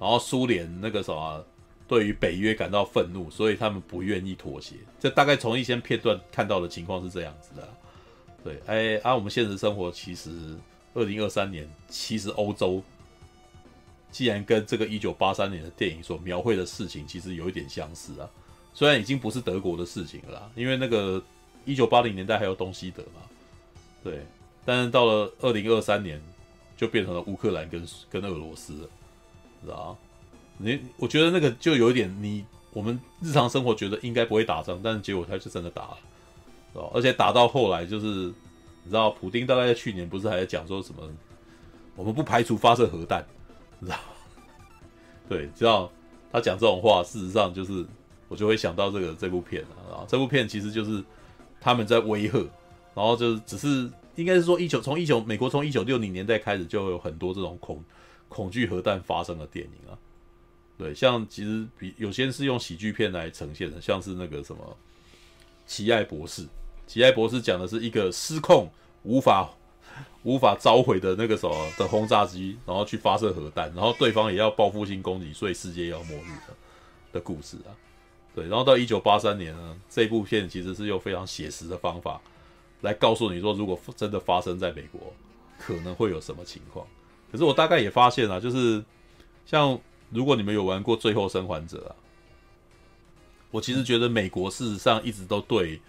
然后苏联那个什么对于北约感到愤怒，所以他们不愿意妥协。这大概从一些片段看到的情况是这样子的。对，哎，啊，我们现实生活其实二零二三年其实欧洲。既然跟这个一九八三年的电影所描绘的事情其实有一点相似啊，虽然已经不是德国的事情了，因为那个一九八零年代还有东西德嘛，对，但是到了二零二三年就变成了乌克兰跟跟俄罗斯了，知道？你我觉得那个就有一点你我们日常生活觉得应该不会打仗，但是结果他就真的打了，而且打到后来就是你知道，普丁大概在去年不是还在讲说什么，我们不排除发射核弹。知道，对，知道他讲这种话，事实上就是我就会想到这个这部片了啊，这部片其实就是他们在威吓，然后就只是应该是说一九从一九美国从一九六零年代开始就有很多这种恐恐惧核弹发生的电影啊，对，像其实比有些是用喜剧片来呈现的，像是那个什么奇爱博士，奇爱博士讲的是一个失控无法。无法召回的那个什么的轰炸机，然后去发射核弹，然后对方也要报复性攻击，所以世界要末日的的故事啊。对，然后到一九八三年呢，这部片其实是用非常写实的方法来告诉你说，如果真的发生在美国，可能会有什么情况。可是我大概也发现啊，就是像如果你们有玩过《最后生还者》啊，我其实觉得美国事实上一直都对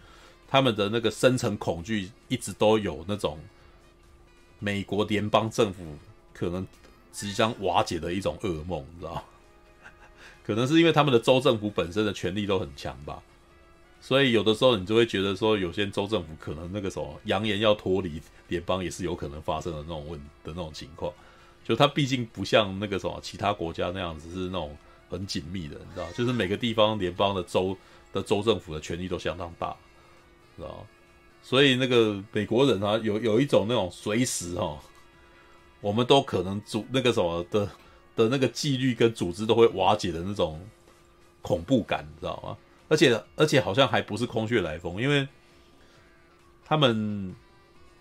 他们的那个深层恐惧一直都有那种。美国联邦政府可能即将瓦解的一种噩梦，你知道？可能是因为他们的州政府本身的权力都很强吧，所以有的时候你就会觉得说，有些州政府可能那个什么扬言要脱离联邦，也是有可能发生的那种问的那种情况。就它毕竟不像那个什么其他国家那样子是那种很紧密的，你知道？就是每个地方联邦的州的州政府的权力都相当大，知道？所以那个美国人啊，有有一种那种随时、哦，我们都可能组那个什么的的那个纪律跟组织都会瓦解的那种恐怖感，你知道吗？而且而且好像还不是空穴来风，因为他们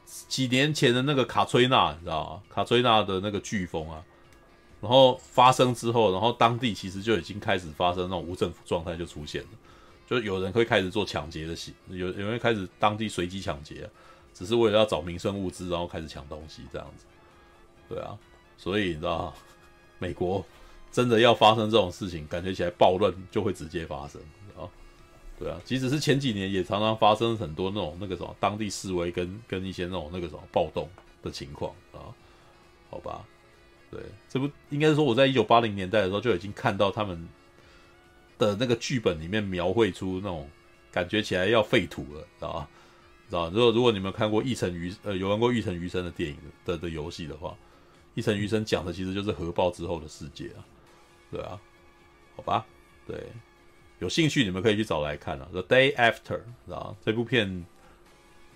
几年前的那个卡崔娜，你知道吗？卡崔娜的那个飓风啊，然后发生之后，然后当地其实就已经开始发生那种无政府状态就出现了。就有人会开始做抢劫的戏，有有人开始当地随机抢劫，只是为了要找民生物资，然后开始抢东西这样子。对啊，所以你知道，美国真的要发生这种事情，感觉起来暴乱就会直接发生啊。对啊，即使是前几年也常常发生很多那种那个什么当地示威跟跟一些那种那个什么暴动的情况啊。好吧，对，这不应该是说我在一九八零年代的时候就已经看到他们。的那个剧本里面描绘出那种感觉起来要废土了，知道吧？知道？如果如果你们看过《一城余》呃有玩过《一城余生》的电影的的，游戏的话，《一城余生》讲的其实就是核爆之后的世界啊，对啊，好吧，对，有兴趣你们可以去找来看啊，《The Day After》知道吧？这部片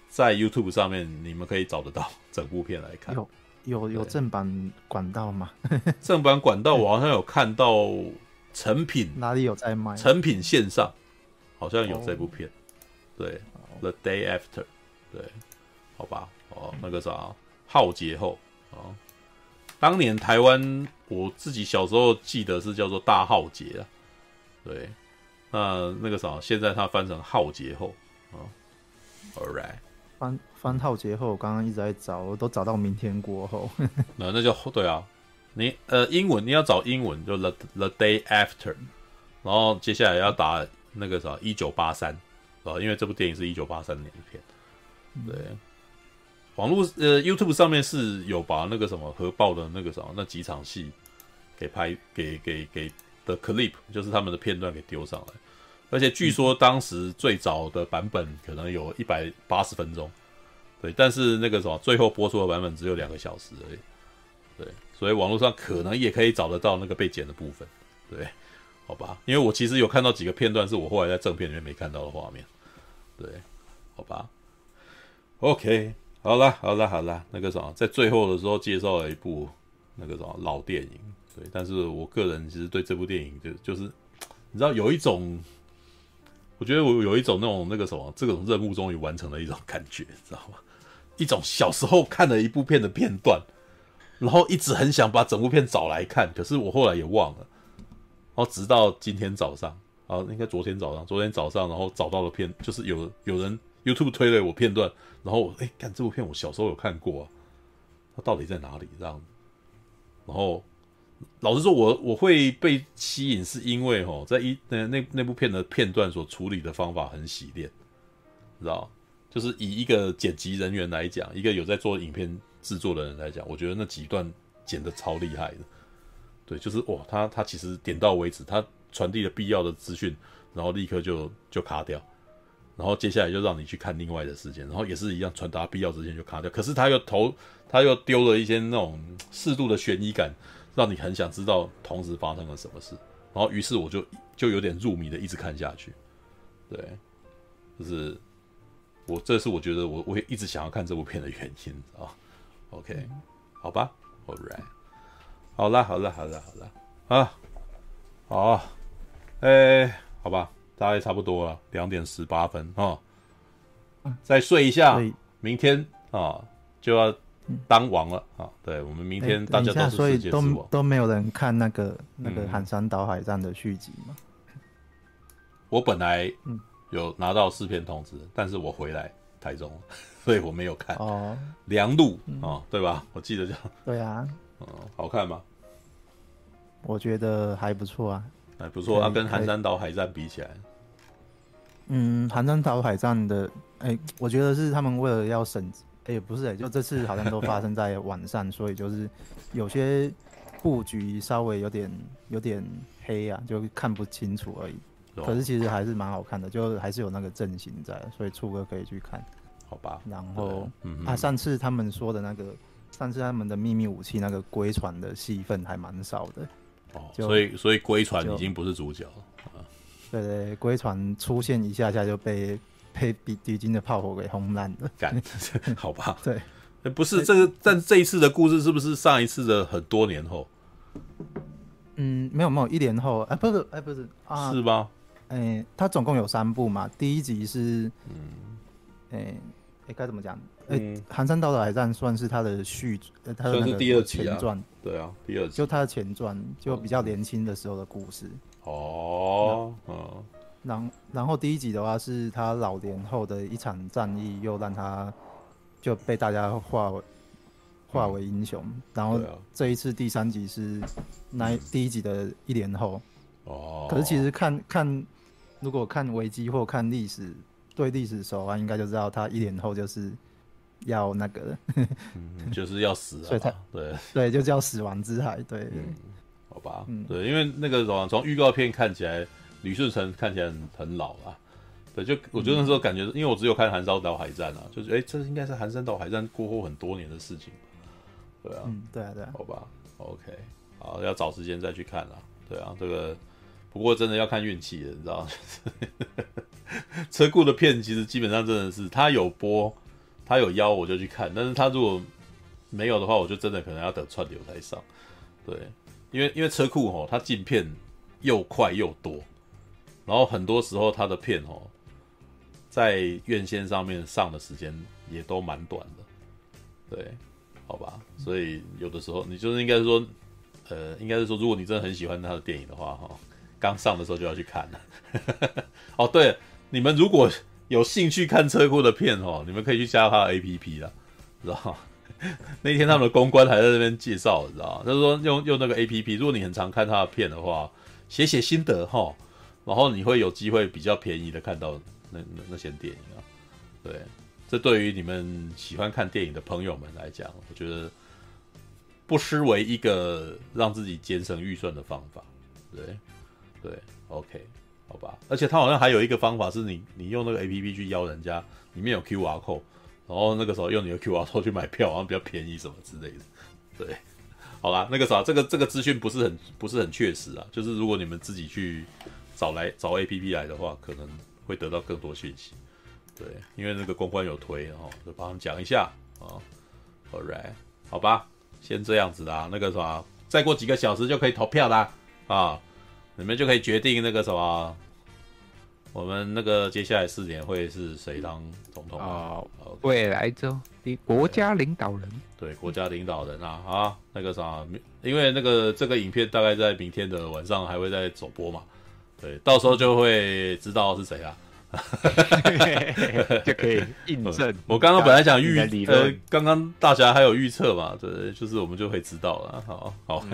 在 YouTube 上面你们可以找得到整部片来看，有有有正版管道吗？正版管道我好像有看到。成品哪里有在卖？成品线上好像有这部片，oh. 对，The Day After，对，好吧，哦，那个啥，浩劫后啊，当年台湾我自己小时候记得是叫做大浩劫啊，对，那那个啥，现在它翻成浩劫后啊，All right，翻翻浩劫后，我刚刚一直在找，我都找到明天过后，那那就对啊。你呃，英文你要找英文，就 the the day after，然后接下来要打那个啥一九八三，啊，因为这部电影是一九八三年的片。对，网络呃 YouTube 上面是有把那个什么核爆的那个什么那几场戏给拍给给给的 clip，就是他们的片段给丢上来，而且据说当时最早的版本可能有一百八十分钟，对，但是那个什么最后播出的版本只有两个小时而已，所以网络上可能也可以找得到那个被剪的部分，对，好吧？因为我其实有看到几个片段，是我后来在正片里面没看到的画面，对，好吧？OK，好了，好了，好了，那个什么，在最后的时候介绍了一部那个什么老电影，对，但是我个人其实对这部电影就就是，你知道有一种，我觉得我有一种那种那个什么，这种任务终于完成了一种感觉，知道吗？一种小时候看了一部片的片段。然后一直很想把整部片找来看，可是我后来也忘了。然后直到今天早上，啊，应该昨天早上，昨天早上，然后找到了片，就是有有人 YouTube 推了我片段，然后哎，看这部片我小时候有看过啊，它到底在哪里？这样。然后老实说我，我会被吸引，是因为哦，在一那那那部片的片段所处理的方法很洗练，知道？就是以一个剪辑人员来讲，一个有在做影片。制作的人来讲，我觉得那几段剪得超厉害的，对，就是哇，他他其实点到为止，他传递了必要的资讯，然后立刻就就卡掉，然后接下来就让你去看另外的事件，然后也是一样传达必要资讯就卡掉，可是他又投他又丢了一些那种适度的悬疑感，让你很想知道同时发生了什么事，然后于是我就就有点入迷的一直看下去，对，就是我这是我觉得我我也一直想要看这部片的原因啊。OK，、嗯、好吧，All right，好啦，好啦，好啦，好啦，啊，好，哎、欸，好吧，大概差不多了，两点十八分啊、嗯，再睡一下，明天啊就要当王了啊！对，我们明天大家都是世界之王，欸、都都没有人看那个那个喊山岛海战的续集吗？我本来有拿到四片通知，但是我回来台中。所以我没有看哦，良露哦，对吧？我记得这样。对啊，嗯，好看吗？我觉得还不错啊，还不错啊，跟寒山岛海战比起来，嗯，寒山岛海战的，哎、欸，我觉得是他们为了要省，哎、欸，不是、欸，就这次好像都发生在晚上，所以就是有些布局稍微有点有点黑啊，就看不清楚而已。可是其实还是蛮好看的，就还是有那个阵型在，所以初哥可以去看。好吧，然后、嗯、啊，上次他们说的那个，上次他们的秘密武器那个龟船的戏份还蛮少的，哦，所以所以龟船已经不是主角了，啊、对，对对，龟船出现一下下就被 被敌敌军的炮火给轰烂了，干，好吧，对，不是这个，但这一次的故事是不是上一次的很多年后？嗯，没有没有，一年后，哎，不是，哎，不是啊，是吧？哎，它总共有三部嘛，第一集是，嗯，哎。哎，该怎么讲？哎、嗯，寒山道的海战算是他的续，呃，他的那个第二前传。对啊，第二集。就他的前传，就比较年轻的时候的故事。哦，嗯，然然后第一集的话是他老年后的一场战役，又让他就被大家化为化为英雄。嗯、然后这一次第三集是那第一集的一年后。哦。可是其实看看，如果看危机或看历史，对历史熟的话，应该就知道他一年后就是要那个，嗯、就是要死啊。所以他对对，就叫死亡之海。对。嗯好吧，嗯，对，因为那个什么，从预告片看起来，吕顺成看起来很很老啊。对，就我觉得那时候感觉，嗯、因为我只有看《寒山岛海战》啊，就是哎，这应该是《寒山岛海战》过后很多年的事情。对啊，嗯，对啊，对啊。好吧，OK，好，要找时间再去看了。对啊，这个不过真的要看运气的，你知道吗？车库的片其实基本上真的是他有播，他有邀我就去看，但是他如果没有的话，我就真的可能要等串流才上。对。因为因为车库吼，它进片又快又多，然后很多时候它的片吼，在院线上面上的时间也都蛮短的，对，好吧，所以有的时候你就是应该说，呃，应该是说，如果你真的很喜欢他的电影的话，哈，刚上的时候就要去看了。哦，对，你们如果有兴趣看车库的片哦，你们可以去加他的 APP 啦，知道？那天他们的公关还在那边介绍，你知道吗？就是说用用那个 A P P，如果你很常看他的片的话，写写心得哈，然后你会有机会比较便宜的看到那那那些电影啊。对，这对于你们喜欢看电影的朋友们来讲，我觉得不失为一个让自己节省预算的方法。对对，OK，好吧。而且他好像还有一个方法是你你用那个 A P P 去邀人家，里面有 Q R code。然后那个时候用你的 QR code 去买票，好像比较便宜什么之类的。对，好啦，那个啥，这个这个资讯不是很不是很确实啊。就是如果你们自己去找来找 APP 来的话，可能会得到更多讯息。对，因为那个公关有推，然后就帮他们讲一下啊。All right，好吧，先这样子啦。那个啥，再过几个小时就可以投票啦啊，你们就可以决定那个什么。我们那个接下来四年会是谁当总统啊？未来州的国家领导人，对，国家领导人啊啊，那个啥，因为那个这个影片大概在明天的晚上还会再首播嘛，对，到时候就会知道是谁啊，就可以印证。我刚刚本来想预呃，刚刚大侠还有预测嘛，对，就是我们就会知道了。好好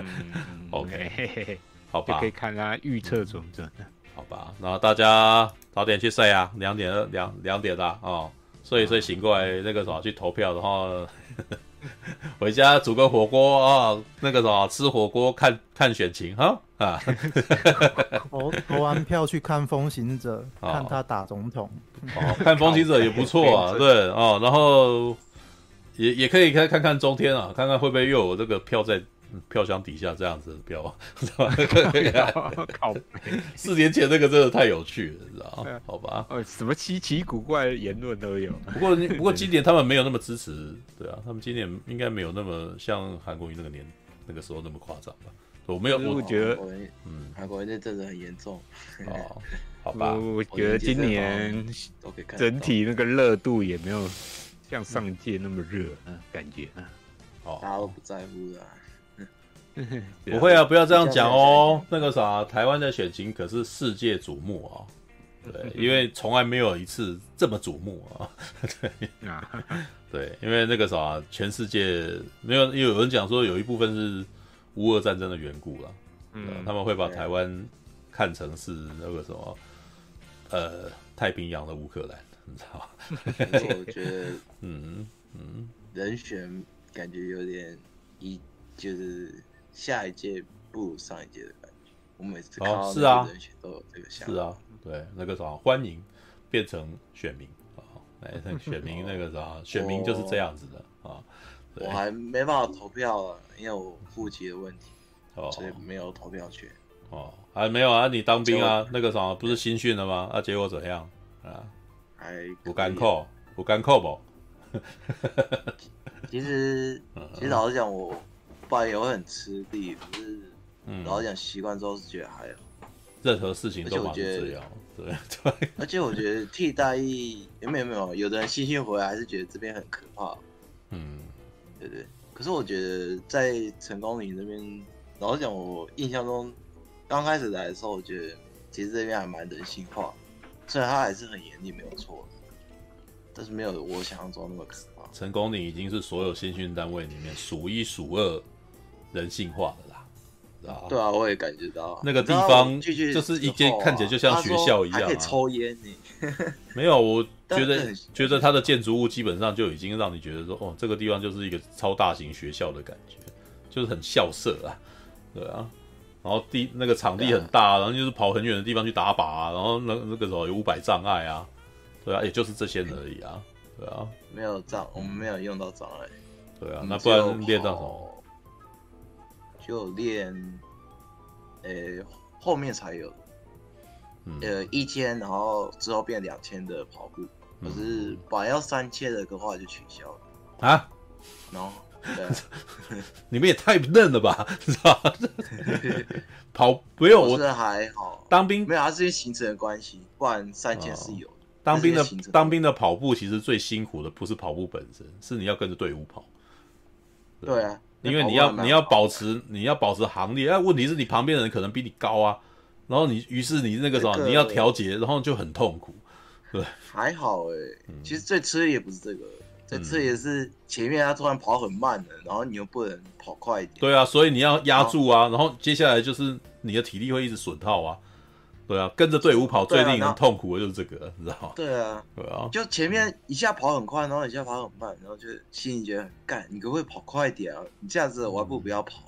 ，OK，好吧，就可以看他预测准不准。好吧，然后大家早点去睡啊，两点两两点啦哦，睡一睡醒过来那个什么去投票的话，回家煮个火锅啊，那个什么吃火锅看看选情哈啊，投投完票去看风行者，看他打总统，哦，看风行者也不错啊，对哦，然后也也可以看看看中天啊，看看会不会又有这个票在。票箱底下这样子的票，知道吗？靠！四年前那个真的太有趣了，你知道吗？好吧。呃，什么稀奇古怪的言论都有。不过，不过今年他们没有那么支持，对啊，他们今年应该没有那么像韩国瑜那个年那个时候那么夸张吧？我没有，我觉得，嗯，韩国瑜那阵子很严重。哦，好吧。我觉得今年整体那个热度也没有像上届那么热，嗯，感觉，哦，大家都不在乎的。不会啊，不要这样讲哦。那个啥，台湾的选情可是世界瞩目啊。对，因为从来没有一次这么瞩目啊。对对，因为那个啥，全世界没有，因为有人讲说有一部分是乌俄战争的缘故了。嗯，他们会把台湾看成是那个什么，呃，太平洋的乌克兰，你知道吗？我觉得，嗯嗯，人选感觉有点一就是。下一届不如上一届的感觉，我每次看到人选都有这个想法。是啊，对，那个啥，欢迎变成选民啊，来，选民那个啥，选民就是这样子的啊。我还没办法投票啊，因为我户籍的问题，所以没有投票权。哦，还没有啊？你当兵啊？那个啥，不是新训了吗？啊，结果怎样啊？还不甘扣，不甘扣不？其实，其实老实讲，我。爸也会很吃力，可是，老实讲，习惯之后是觉得还好。任何事情都蛮这样，对 对。而且我觉得替代役有没有没有，有的人新训回来还是觉得这边很可怕。嗯，对对。可是我觉得在成功岭那边，老实讲，我印象中刚开始来的时候，我觉得其实这边还蛮人性化。虽然他还是很严厉，没有错。但是没有我想象中那么可怕。成功岭已经是所有新训单位里面数一数二人性化的啦，知道对啊，我也感觉到那个地方就是一间看起来就像学校一样，啊，可以抽烟呢。没有，我觉得觉得它的建筑物基本上就已经让你觉得说，哦，这个地方就是一个超大型学校的感觉，就是很校舍啊，对啊。然后地那个场地很大，然后就是跑很远的地方去打靶啊，然后那那个时候有五百障碍啊，对啊，也就是这些而已啊，对啊，没有障，我们没有用到障碍，对啊，那不然练到什么？就练，呃，后面才有，呃，一千，然后之后变两千的跑步，可是本来要三千的话就取消了啊，然后。你们也太嫩了吧，是吧？跑没有，我是还好。当兵没有，它是因为行程的关系，不然三千是有。当兵的当兵的跑步其实最辛苦的不是跑步本身，是你要跟着队伍跑。对啊，因为你要你要保持你要保持行列，但问题是你旁边的人可能比你高啊，然后你于是你那个什么你要调节，然后就很痛苦。对，还好哎，其实最吃的也不是这个。这次也是前面他突然跑很慢的，然后你又不能跑快一点。对啊，所以你要压住啊，然后接下来就是你的体力会一直损耗啊。对啊，跟着队伍跑最令人痛苦的就是这个，你知道吗？对啊，对啊，就前面一下跑很快，然后一下跑很慢，然后就心里觉得很干，你可不可以跑快一点啊？你这样子我还不如不要跑。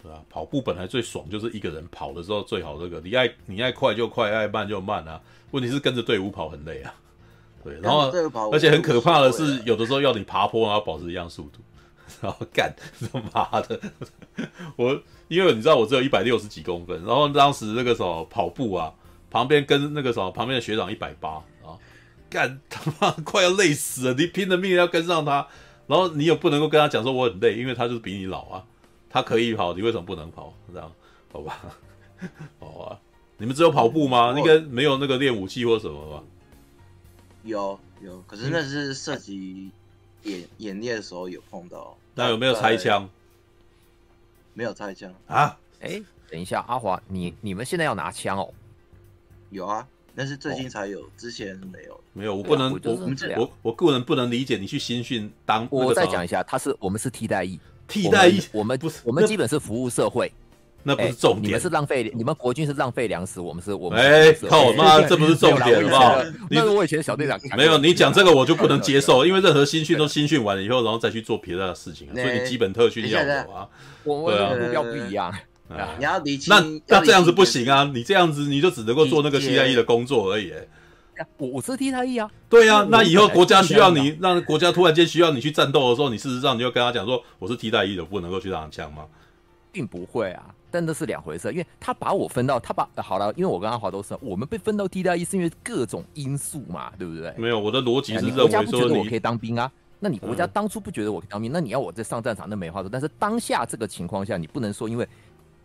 对啊，跑步本来最爽就是一个人跑的时候最好这个，你爱你爱快就快，爱慢就慢啊。问题是跟着队伍跑很累啊。对，然后而且很可怕的是，有的时候要你爬坡，然后保持一样速度，然后干他妈的！我因为你知道我只有一百六十几公分，然后当时那个时候跑步啊，旁边跟那个什么旁边的学长一百八啊，干他妈快要累死了，你拼了命要跟上他，然后你也不能够跟他讲说我很累，因为他就是比你老啊，他可以跑，你为什么不能跑？这样好吧？好啊，你们只有跑步吗？应该没有那个练武器或什么吧？有有，可是那是涉及演演练的时候有碰到。那有没有拆枪？没有拆枪啊？哎，等一下，阿华，你你们现在要拿枪哦？有啊，但是最近才有，之前是没有。没有，我不能，我我我个人不能理解你去新训当。我再讲一下，他是我们是替代役，替代役，我们不是，我们基本是服务社会。那不是重点，你们是浪费，你们国军是浪费粮食，我们是我们。哎，靠妈，这不是重点，好不好？那是我以前小队长。没有，你讲这个我就不能接受，因为任何新训都新训完了以后，然后再去做别的事情，所以你基本特训要有啊。我们的目标不一样。你要理清。那那这样子不行啊！你这样子你就只能够做那个替代役的工作而已。我我是替代役啊。对啊，那以后国家需要你，让国家突然间需要你去战斗的时候，你事实上你就跟他讲说，我是替代役的，不能够去拿枪吗？并不会啊。但那是两回事，因为他把我分到他把好了，因为我跟阿华都是我们被分到替代役，是因为各种因素嘛，对不对？没有，我的逻辑是认为说你国家不觉得我可以当兵啊，那你国家当初不觉得我可以当兵，那你要我在上战场那没话说。但是当下这个情况下，你不能说因为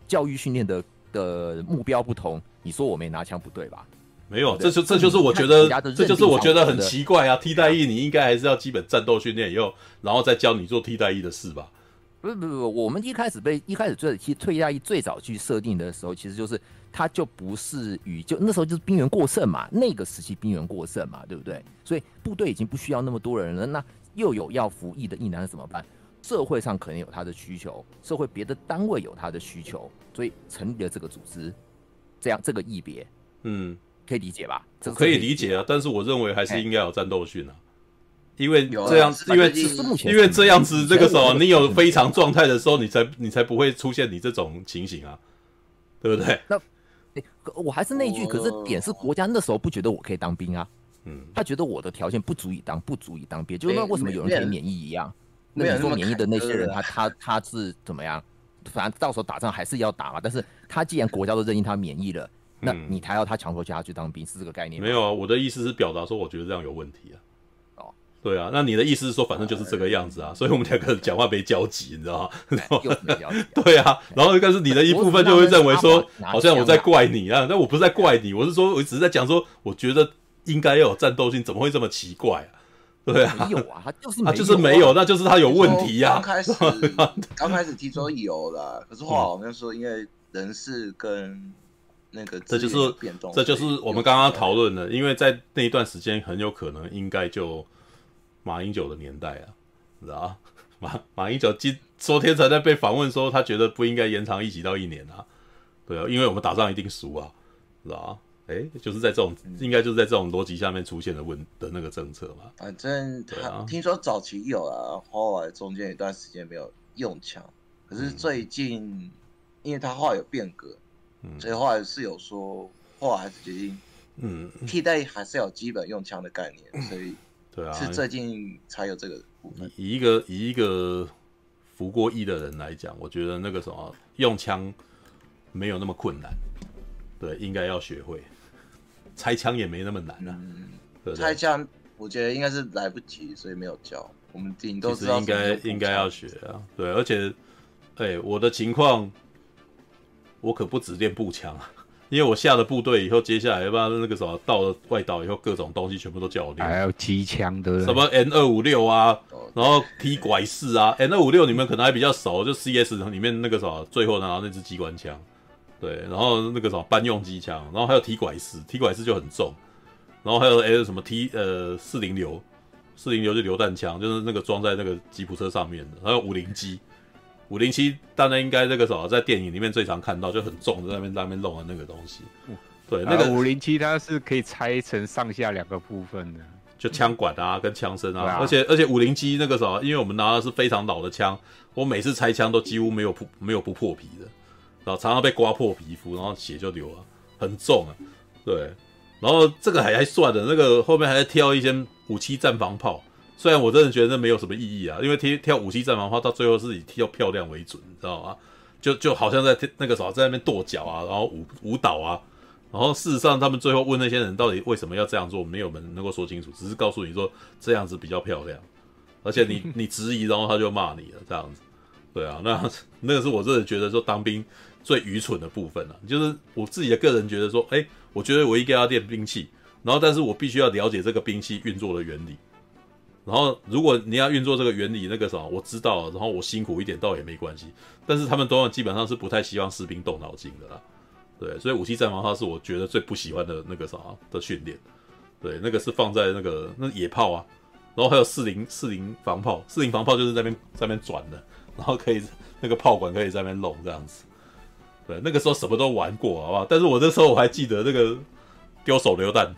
教育训练的的目标不同，你说我没拿枪不对吧？没有，这就这就是我觉得这就是我觉得很奇怪啊！替代役你应该还是要基本战斗训练以后，然后再教你做替代役的事吧。不不不，我们一开始被一开始最其实退役最早去设定的时候，其实就是它就不是与就那时候就是兵源过剩嘛，那个时期兵源过剩嘛，对不对？所以部队已经不需要那么多人了，那又有要服役的役男怎么办？社会上可能有他的需求，社会别的单位有他的需求，所以成立了这个组织，这样这个役别，嗯，可以理解吧？这可以理解啊，但是我认为还是应该有战斗训啊。因为这样，因为因为这样子，这个时候你有非常状态的时候，你才你才不会出现你这种情形啊，对不对？那，我还是那句，可是点是国家那时候不觉得我可以当兵啊，嗯，他觉得我的条件不足以当，不足以当兵，就那为什么有人可以免疫一样？那你说免疫的那些人，他他他是怎么样？反正到时候打仗还是要打嘛。但是他既然国家都认定他免疫了，那你还要他强迫叫他去当兵，是这个概念吗？没有啊，我的意思是表达说，我觉得这样有问题啊。对啊，那你的意思是说，反正就是这个样子啊，所以我们两个讲话没交集，你知道吗？对啊，然后但是你的一部分就会认为说，好像我在怪你啊，但我不是在怪你，我是说，我只是在讲说，我觉得应该要有战斗性，怎么会这么奇怪啊？对啊，没有啊，他就是 他就是没有，那就是他有问题呀。刚开始刚开始听说有了，可是后来好像说因为人事跟那个这就是变动，这就是我们刚刚讨论的，因为在那一段时间很有可能应该就马英九的年代啊，知道 马马英九今昨天才在被访问说，他觉得不应该延长一级到一年啊，对啊，因为我们打仗一定输啊，知道哎，就是在这种，嗯、应该就是在这种逻辑下面出现的问的那个政策嘛。反正他、啊、听说早期有啊，后来中间有一段时间没有用枪，可是最近，嗯、因为他后来有变革，嗯、所以后来是有说，后来还是决定，嗯，替代还是有基本用枪的概念，嗯、所以对啊，是最近才有这个部分。以一个以一个服过役的人来讲，我觉得那个什么用枪没有那么困难，对，应该要学会。拆枪也没那么难啊，嗯、对对，拆枪我觉得应该是来不及，所以没有教。我们顶多知道应该应该要学啊，对，而且，哎、欸，我的情况，我可不只练步枪啊，因为我下了部队以后，接下来要不然那个什么到了外岛以后，各种东西全部都叫我练，还有机枪的，什么 N 二五六啊，然后踢拐式啊，N 二五六你们可能还比较熟，就 CS 里面那个什么，最后拿到那支机关枪。对，然后那个什么班用机枪，然后还有提拐式，提拐式就很重，然后还有还有什么 T 呃四零流，四零流就榴弹枪，就是那个装在那个吉普车上面的，还有五零机，五零七大家应该那个什么在电影里面最常看到，就很重在那边在那边弄的那个东西。对，那个五零七它是可以拆成上下两个部分的，就枪管啊跟枪身啊，啊而且而且五零七那个什么，因为我们拿的是非常老的枪，我每次拆枪都几乎没有破没有不破皮的。然后常常被刮破皮肤，然后血就流了，很重啊。对，然后这个还还算的，那个后面还在挑一些五七战防炮，虽然我真的觉得那没有什么意义啊，因为踢跳五七战防炮到最后是以跳漂亮为准，你知道吗？就就好像在那个时候在那边跺脚啊，然后舞舞蹈啊，然后事实上他们最后问那些人到底为什么要这样做，没有人能够说清楚，只是告诉你说这样子比较漂亮，而且你 你质疑，然后他就骂你了，这样子。对啊，那那个是我真的觉得说当兵。最愚蠢的部分了、啊，就是我自己的个人觉得说，哎、欸，我觉得我应该要练兵器，然后但是我必须要了解这个兵器运作的原理，然后如果你要运作这个原理，那个什么，我知道，然后我辛苦一点倒也没关系，但是他们都基本上是不太希望士兵动脑筋的啦，对，所以武器战防炮是我觉得最不喜欢的那个啥的训练，对，那个是放在那个那野炮啊，然后还有四零四零防炮，四零防炮就是在那边在那边转的，然后可以那个炮管可以在那边弄这样子。对，那个时候什么都玩过，好不好？但是我那时候我还记得那个丢手榴弹，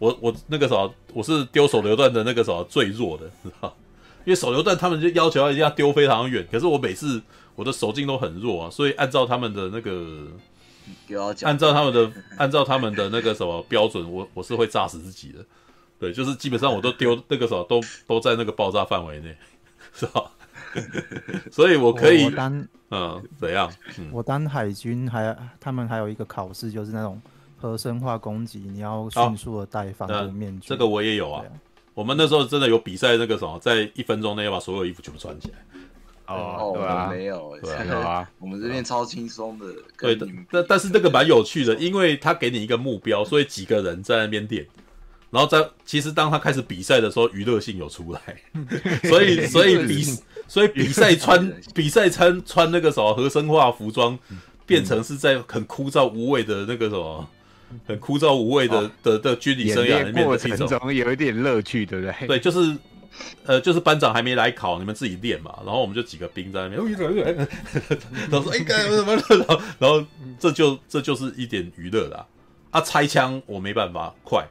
我我那个时候我是丢手榴弹的那个时候最弱的，知道？因为手榴弹他们就要求要一定要丢非常远，可是我每次我的手劲都很弱啊，所以按照他们的那个，按照他们的按照他们的那个什么标准，我我是会炸死自己的。对，就是基本上我都丢那个时候都都在那个爆炸范围内，是吧？所以我可以。嗯，怎样？嗯、我当海军还他们还有一个考试，就是那种核生化攻击，你要迅速的戴防毒面具。这个我也有啊。啊我们那时候真的有比赛，那个什么，在一分钟内要把所有衣服全部穿起来。哦，对啊，没有，对啊，我们这边超轻松的。对的，但但是这个蛮有趣的，因为他给你一个目标，所以几个人在那边练。然后在其实当他开始比赛的时候，娱乐性有出来，所以所以比所以比赛穿比赛穿穿那个什么核生化服装，变成是在很枯燥无味的那个什么，很枯燥无味的、哦、的的军旅生涯里面的这种，有一点乐趣，对不对？对，就是呃，就是班长还没来考，你们自己练嘛。然后我们就几个兵在那边，然后说哎干什么？然后然后这就这就是一点娱乐啦。啊，拆枪我没办法快。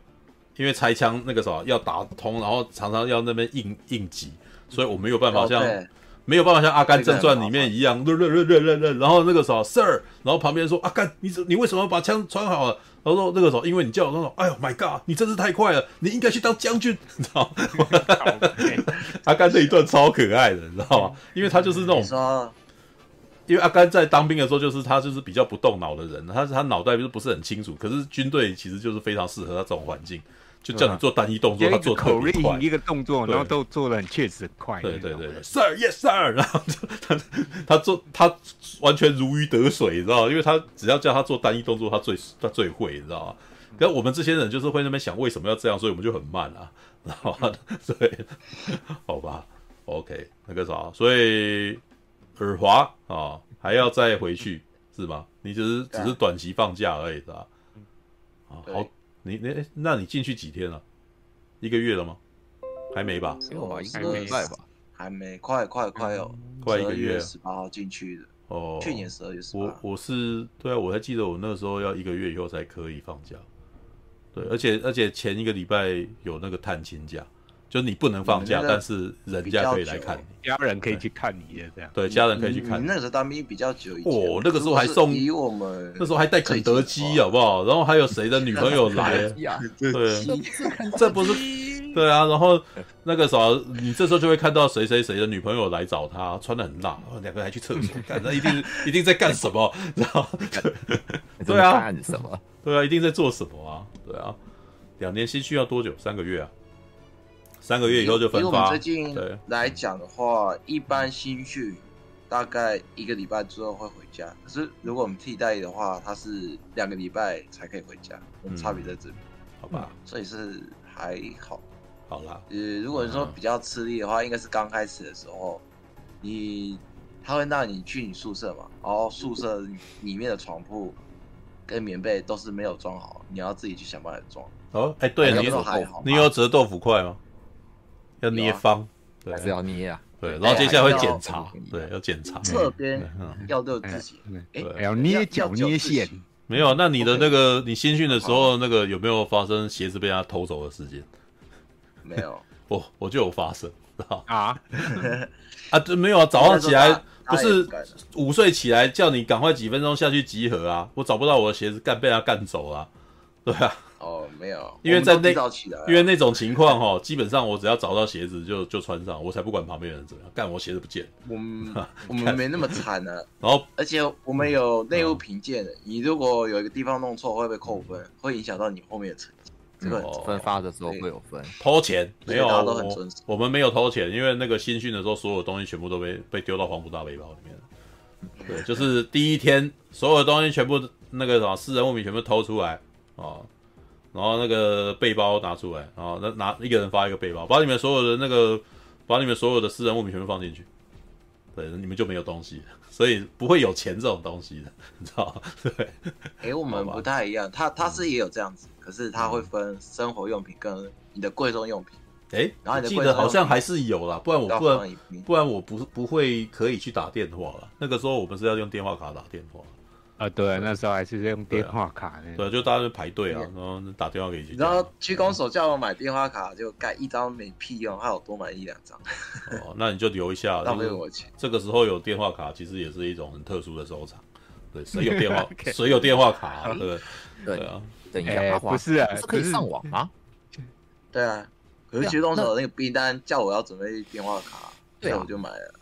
因为拆枪那个什么要打通，然后常常要那边应应急，所以我没有办法像没有办法像《阿甘正传》里面一样，然后那个时候 Sir，然后旁边说阿甘，你你为什么把枪穿好了？然后说那个时候，因为你叫我那种，哎呦 My God，你真是太快了，你应该去当将军，你知道吗？阿甘这一段超可爱的，你知道吗？因为他就是那种，因为阿甘在当兵的时候，就是他就是比较不动脑的人，他他脑袋就是不是很清楚，可是军队其实就是非常适合他这种环境。就叫你做单一动作，他做口令一个动作，然后都做的很确实很快。对对对，Sir yes sir，然后他 他做他完全如鱼得水，你知道吗？因为他只要叫他做单一动作，他最他最会，你知道吗？可我们这些人就是会那边想为什么要这样，所以我们就很慢啊，然后所以，好吧，OK，那个啥，所以耳滑啊还要再回去，是吗？你只是只是短期放假而已，是吧？啊，好，你你那你进去几天了？一个月了吗？还没吧？没有吧？应该没吧？还没，快快快哦，快一个月，十八号进去的。哦，去年十二月十八。我我是对啊，我还记得我那时候要一个月以后才可以放假。对，而且而且前一个礼拜有那个探亲假。就你不能放假，但是人家可以来看你，家人可以去看你的这样。对，家人可以去看。你那个时候当兵比较久一点。哦，那个时候还送我们，那时候还带肯德基，好不好？然后还有谁的女朋友来？对，这不是对啊。然后那个时候，你这时候就会看到谁谁谁的女朋友来找他，穿的很辣，两个人还去厕所，干那一定一定在干什么？然后对啊，干什么？对啊，一定在做什么啊？对啊，两年新训要多久？三个月啊。三个月以后就分发。以我们最近来讲的话，一般新训大概一个礼拜之后会回家。可是如果我们替代的话，他是两个礼拜才可以回家，差别在这里，好吧？所以是还好。好啦，呃，如果说比较吃力的话，应该是刚开始的时候，你他会让你去你宿舍嘛，然后宿舍里面的床铺跟棉被都是没有装好，你要自己去想办法装。哦，哎，对，你有你有折豆腐块吗？要捏方，对，还是要捏啊？对，然后接下来会检查，对，要检查侧边要都自己，哎，要捏脚捏线。没有，那你的那个你新训的时候，那个有没有发生鞋子被他偷走的事件？没有，我我就有发生，啊啊，对，没有啊，早上起来不是午睡起来叫你赶快几分钟下去集合啊，我找不到我的鞋子，干被他干走了，对啊。哦，没有，因为在那，因为那种情况哈，基本上我只要找到鞋子就就穿上，我才不管旁边人怎么样，干我鞋子不见。我们 我们没那么惨呢。然后，而且我们有内务评鉴的，你如果有一个地方弄错，会被扣分，会影响到你后面的成绩。这个分发的时候会有分。偷钱没有？我们没有偷钱，因为那个新训的时候，所有东西全部都被被丢到黄埔大背包里面。对，就是第一天，所有的东西全部那个什么私人物品全部偷出来啊。然后那个背包拿出来，然后那拿一个人发一个背包，把你们所有的那个，把你们所有的私人物品全部放进去，对，你们就没有东西，所以不会有钱这种东西的，你知道吗？对。哎，我们不太一样，他他是也有这样子，可是他会分生活用品跟你的贵重用品。哎，然后你的记得好像还是有啦，不然我不然不然我不不会可以去打电话了。那个时候我们是要用电话卡打电话。啊，对，那时候还是用电话卡呢。对，就大家就排队啊，然后打电话给你。然后区公所叫我买电话卡，就盖一张没屁用，还有多买一两张。哦，那你就留一下，浪费我钱。这个时候有电话卡，其实也是一种很特殊的收藏。对，谁有电话，谁有电话卡？对，对啊。等一下，不是啊，是可以上网吗。对啊，可是区公所那个兵单叫我要准备电话卡，对我就买了。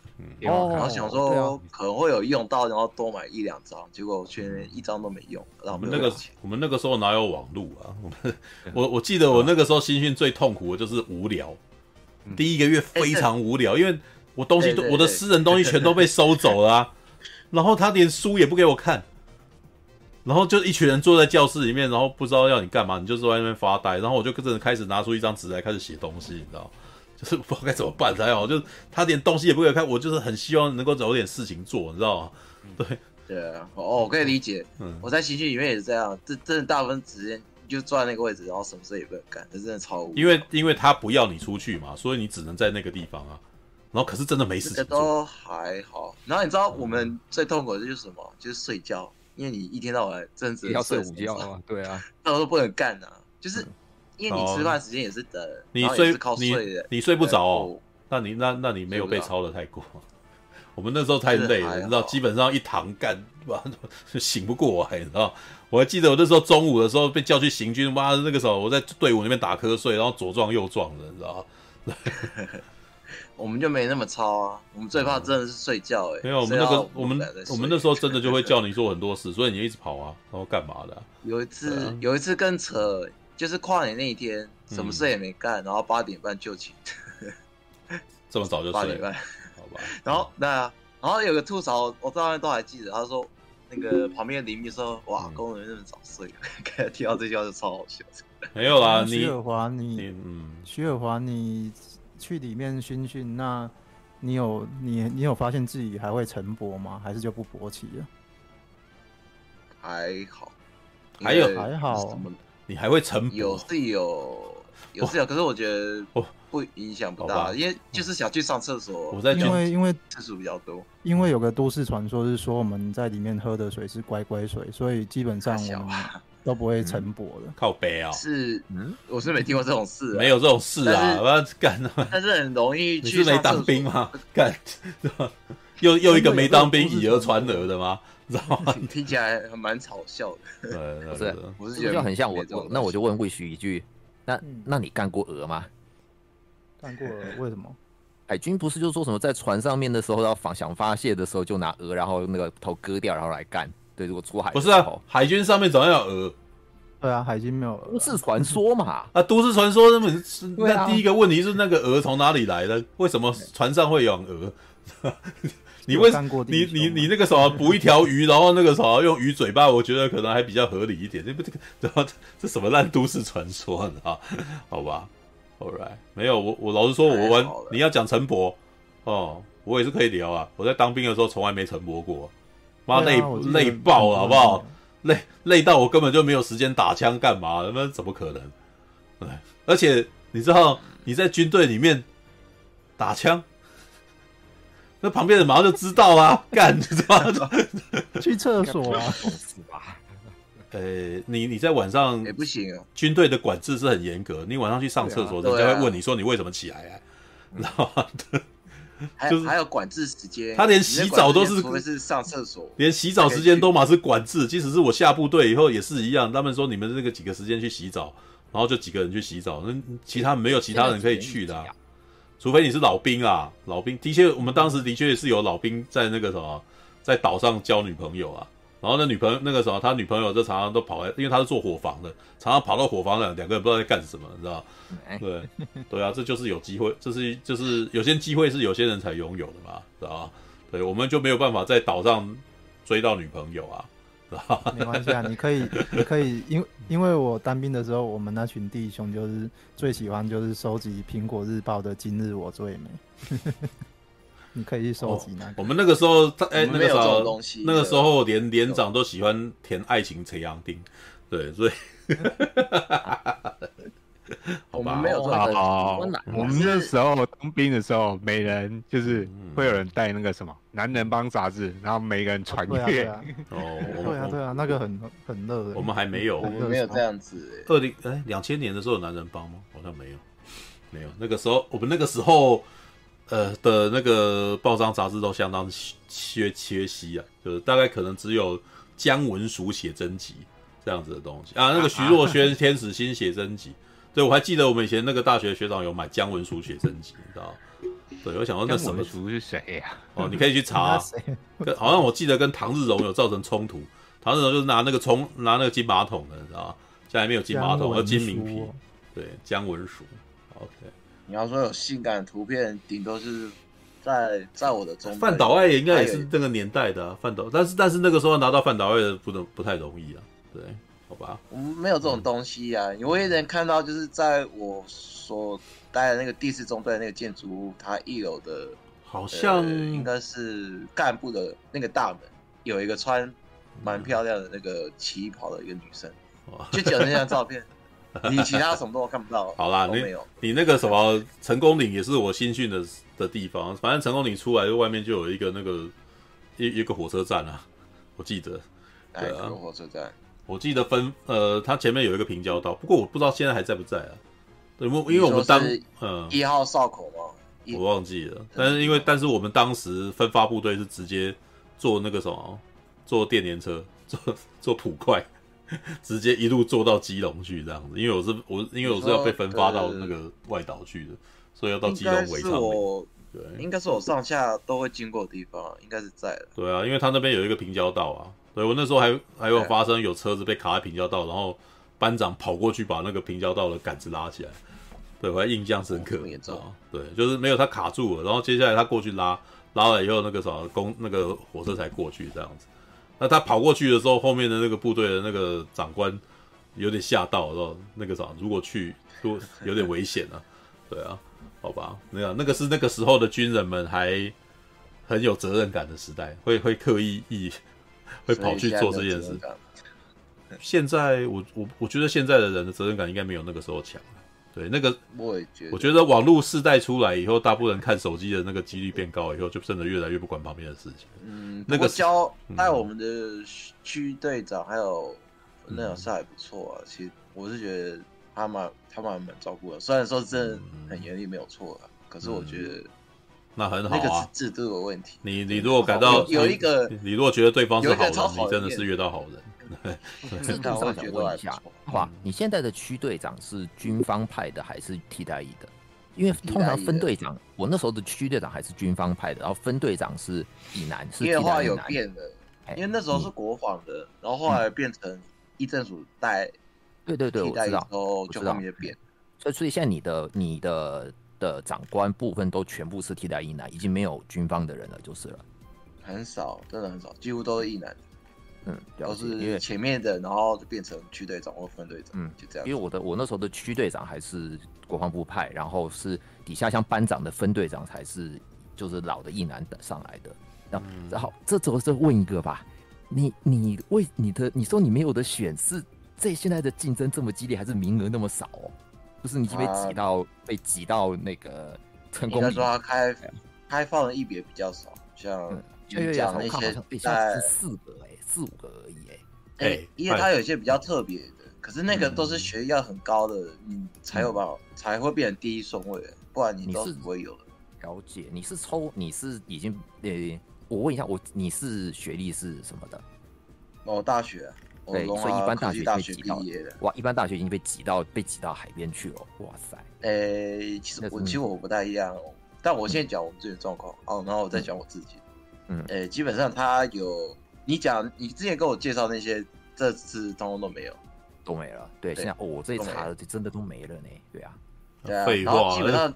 哦，然后想说可能会有用到，然后多买一两张，结果却一张都没用。然后我们那个我们那个时候哪有网路啊？我们 我我记得我那个时候新训最痛苦的就是无聊，第一个月非常无聊，因为我东西都我的私人东西全都被收走了啊，然后他连书也不给我看，然后就一群人坐在教室里面，然后不知道要你干嘛，你就坐在那边发呆，然后我就跟着开始拿出一张纸来开始写东西，你知道。就是不知道该怎么办才好，就是他连东西也不给我看，我就是很希望能够找点事情做，你知道吗？对对啊，哦，我可以理解。嗯，我在新训里面也是这样，这真的大部分时间就坐在那个位置，然后什么事也不能干，这真的超无。因为因为他不要你出去嘛，所以你只能在那个地方啊。然后可是真的没事情做。都还好。然后你知道我们最痛苦的就是什么？就是睡觉，因为你一天到晚真的要睡午觉啊。对啊，那都不能干啊，就是。因为你吃饭时间也是等，你睡你你睡不着哦，那你那那你没有被操的太过。我们那时候太累了，你知道，基本上一堂干完 醒不过来，你知道。我还记得我那时候中午的时候被叫去行军，妈的那个时候我在队伍那边打瞌睡，然后左撞右撞的，你知道。我们就没那么操啊，我们最怕真的是睡觉哎。没有，我们那个我们我们那时候 真的就会叫你做很多事，所以你一直跑啊，然后干嘛的？有一次有一次更扯。就是跨年那一天，什么事也没干，然后八点半就寝，这么早就 睡？八点半，好吧。然后那，然后有个吐槽，我到现在都还记得，他说那个旁边的邻居说：“哇，工人那么早睡。”听到这句话就超好笑。没有啦，徐尔华，你嗯，徐尔华，你去里面训训，那你有你你有发现自己还会晨勃吗？还是就不勃起了？还好，还有还好什么你还会晨有是有有是有，可是我觉得不影响不大，因为就是想去上厕所。我在因为因为次数比较多，因为有个都市传说是说我们在里面喝的水是乖乖水，所以基本上我们都不会晨勃的。靠背啊！是，嗯，我是没听过这种事，没有这种事啊！我要干，但是很容易去。你是没当兵吗？干，又又一个没当兵以讹传讹的吗？知道吗？听起来还蛮嘲笑的。对，不是，不是就很像我。那我就问 Wish 一句，那那你干过鹅吗？干过鹅？为什么？海军不是就说什么在船上面的时候要发想发泄的时候就拿鹅，然后那个头割掉，然后来干。对，如果出海不是啊，海军上面总要有鹅。对啊，海军没有鹅。都市传说嘛。啊，都市传说那么那第一个问题是那个鹅从哪里来的？为什么船上会养鹅？你为你你你那个什么捕一条鱼，然后那个什么用鱼嘴巴，我觉得可能还比较合理一点。这不这个，然后这什么烂都市传说啊？好吧，All right，没有我我老实说，我玩你要讲晨勃哦，我也是可以聊啊。我在当兵的时候从来没晨勃过，妈累累爆了，好不好？累累到我根本就没有时间打枪干嘛？那怎么可能？哎，而且你知道你在军队里面打枪。那旁边人马上就知道啊，干，你知道吗？去厕所啊？呃，你你在晚上也不行啊。军队的管制是很严格，你晚上去上厕所，人家会问你说你为什么起来啊？你知道吗？就是还有管制时间，他连洗澡都是，是上厕所，连洗澡时间都嘛是管制。即使是我下部队以后也是一样，他们说你们这个几个时间去洗澡，然后就几个人去洗澡，那其他没有其他人可以去的。除非你是老兵啊，老兵的确，我们当时的确是有老兵在那个什么，在岛上交女朋友啊。然后那女朋友那个时候，他女朋友就常常都跑来，因为他是做伙房的，常常跑到伙房了，两个人不知道在干什么，你知道对对啊，这就是有机会，这是就是有些机会是有些人才拥有的嘛，知道吧？对，我们就没有办法在岛上追到女朋友啊。没关系啊，你可以，你可以，因因为我当兵的时候，我们那群弟兄就是最喜欢就是收集苹果日报的今日我最美，你可以去收集那个。我们那个时候，哎、欸，那个时候，那个时候连连长都喜欢填爱情垂杨丁，对，所以。我们没有做好，我们那时候当兵的时候，每人就是会有人带那个什么《男人帮》杂志，然后每个人传阅。哦，对啊，对啊，那个很很热的。我们还没有，我们没有这样子。二零哎，两千年的时候有《男人帮》吗？好像没有，没有。那个时候，我们那个时候呃的那个报章杂志都相当缺缺稀啊，就是大概可能只有姜文书写真集这样子的东西啊。那个徐若瑄 天使心写真集。对，我还记得我们以前那个大学学长有买姜文书写真集，你知道？对，我想说那什么书是谁呀？哦，你可以去查。跟好像我记得跟唐日荣有造成冲突，唐日荣就是拿那个冲拿那个金马桶的，你知道？家里面有金马桶和金明皮。对，姜文书。OK。你要说有性感的图片，顶多是在在我的中。范岛爱也应该也是那个年代的范岛，但是但是那个时候拿到范岛爱的不能不太容易啊。对。好吧，我们没有这种东西啊！你唯一能看到就是在我所待的那个第四中队那个建筑物，它一楼的，好像、呃、应该是干部的那个大门，有一个穿蛮漂亮的那个旗袍的一个女生，就只有那张照片，你其他什么都看不到。好啦，没有你，你那个什么成功岭也是我新训的的地方，反正成功岭出来就外面就有一个那个一一个火车站啊，我记得，对啊，火车站。我记得分呃，它前面有一个平交道，不过我不知道现在还在不在啊。对，因为我们当嗯一号哨口吗？我忘记了。但是因为但是我们当时分发部队是直接坐那个什么，坐电联车，坐坐普快，直接一路坐到基隆去这样子。因为我是我因为我是要被分发到那个外岛去的，所以要到基隆围场。对，应该是我上下都会经过的地方，应该是在的。对啊，因为他那边有一个平交道啊。对，我那时候还还有发生有车子被卡在平交道，然后班长跑过去把那个平交道的杆子拉起来。对，我还印象深刻。哦、对，就是没有他卡住了，然后接下来他过去拉，拉了以后那个什么公那个火车才过去这样子。那他跑过去的时候，后面的那个部队的那个长官有点吓到，然后那个啥，如果去都有点危险啊。对啊，好吧，那样那个是那个时候的军人们还很有责任感的时代，会会刻意意。会跑去做这件事。现在我我我觉得现在的人的责任感应该没有那个时候强。对，那个我也觉得，我觉得网络世代出来以后，大部分人看手机的那个几率变高以后，就真的越来越不管旁边的事情。嗯，那个教带我们的区队长还有那老师还不错啊。其实我是觉得他们他们还蛮照顾的，虽然说真的很严厉没有错啊，可是我觉得那很好啊。那个是制度的问题。你你如果感到有一个，你如果觉得对方是好人，你真的是遇到好人。制 度上想问一下，话，你现在的区队长是军方派的还是替代役的？因为通常分队长，我那时候的区队长还是军方派的，然后分队长是以男，是替代役男。变化有变的，因为那时候是国防的，然后后来变成一政署带。对对对，我知道。我知道。变。所以所以现在你的你的的长官部分都全部是替代役男，已经没有军方的人了，就是了。很少，真的很少，几乎都是役男。嗯，都是前面的，然后就变成区队长或分队长，嗯，就这样。因为我的我那时候的区队长还是国防部派，然后是底下像班长的分队长才是就是老的役男等上来的。然后，然后这时候再问一个吧，你你为你的你说你没有的选是这现在的竞争这么激烈，还是名额那么少哦？就是你已经被挤到被挤到那个成功？应该说他开开放的一别比较少，像你讲那些在四个哎。四五个而已，哎，哎，因为它有一些比较特别的，可是那个都是学历要很高的，你才有办法才会变成第一顺位，不然你都是不会有的。了解，你是抽，你是已经，呃，我问一下，我你是学历是什么的？哦，大学，对，所以一般大学大学毕业的，哇，一般大学已经被挤到被挤到海边去了，哇塞。呃，其实我其实我不太一样，但我现在讲我们自己的状况，哦，然后我再讲我自己，嗯，呃，基本上他有。你讲，你之前跟我介绍那些，这次通通都没有，都没了。对，现在哦，我这一查的，就真的都没了呢。对啊，对啊，然后基本上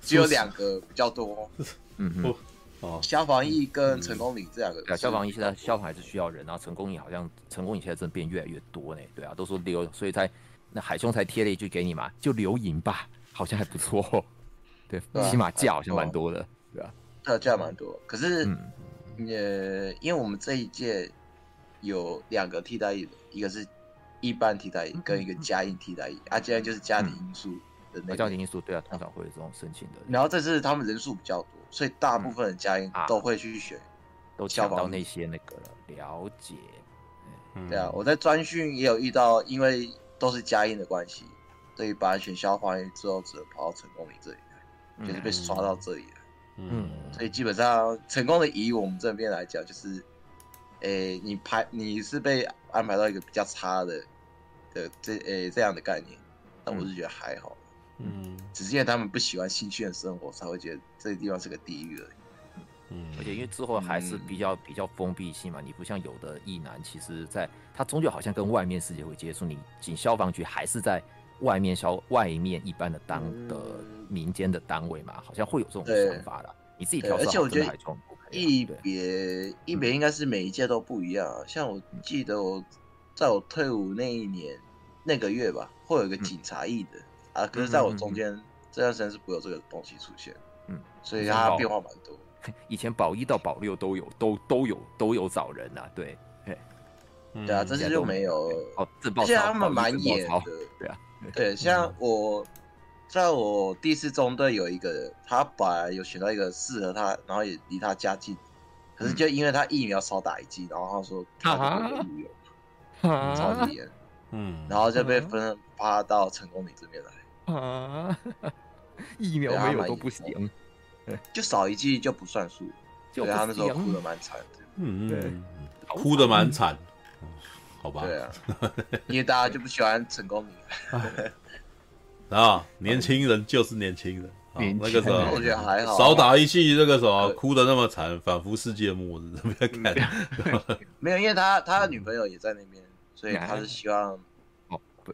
只有两个比较多，嗯嗯，哦，消防役跟成功岭这两个。消防役现在消防还是需要人，然后成功岭好像成功岭现在真的变越来越多呢。对啊，都说留，所以才那海兄才贴了一句给你嘛，就留营吧，好像还不错。对，起码价好像蛮多的，对啊，特价蛮多，可是。也，因为我们这一届有两个替代役的，一个是一般替代役，跟一个家役替代役。啊，既然就是家庭因素的那个。家庭因素对啊，通常会有这种申请的。然后这次他们人数比较多，所以大部分的家役都会去选，都抢到那些那个了。了解。对啊，我在专训也有遇到，因为都是家役的关系，所以把选消防员之后只能跑到成功里这里来，就是被刷到这里来。嗯，所以基本上成功的以我们这边来讲，就是，诶、欸，你排你是被安排到一个比较差的的这诶、欸、这样的概念，但我是觉得还好，嗯，只是因为他们不喜欢新鲜的生活，才会觉得这个地方是个地狱而已。嗯，而且因为之后还是比较比较封闭性嘛，你不像有的役男，其实在他终究好像跟外面世界会接触，你仅消防局还是在。外面消外面一般的当的民间的单位嘛，好像会有这种想法的。你自己调，而且我觉得一别一别应该是每一届都不一样啊。像我记得我在我退伍那一年那个月吧，会有一个警察役的啊。可是在我中间这段时间是不会有这个东西出现，嗯，所以它变化蛮多。以前保一到保六都有，都都有都有找人啊，对，对啊，这次就没有。哦，自爆现在他们蛮严的，对啊。对，像我，在我第四中队有一个人，他本来有选到一个适合他，然后也离他家近，可是就因为他疫苗少打一剂，然后他说他就不会录用，超级严，嗯，然后就被分发到成功里这边来，啊，疫苗没有都不行，就少一剂就不算数，所以他那时候哭的蛮惨的，嗯对，哭的蛮惨。好吧，对啊，因为大家就不喜欢成功岭啊，年轻人就是年轻人，那个时候我觉得还好，少打一剂，那个时候哭的那么惨，仿佛世界末日，怎么样看？没有，因为他他的女朋友也在那边，所以他是希望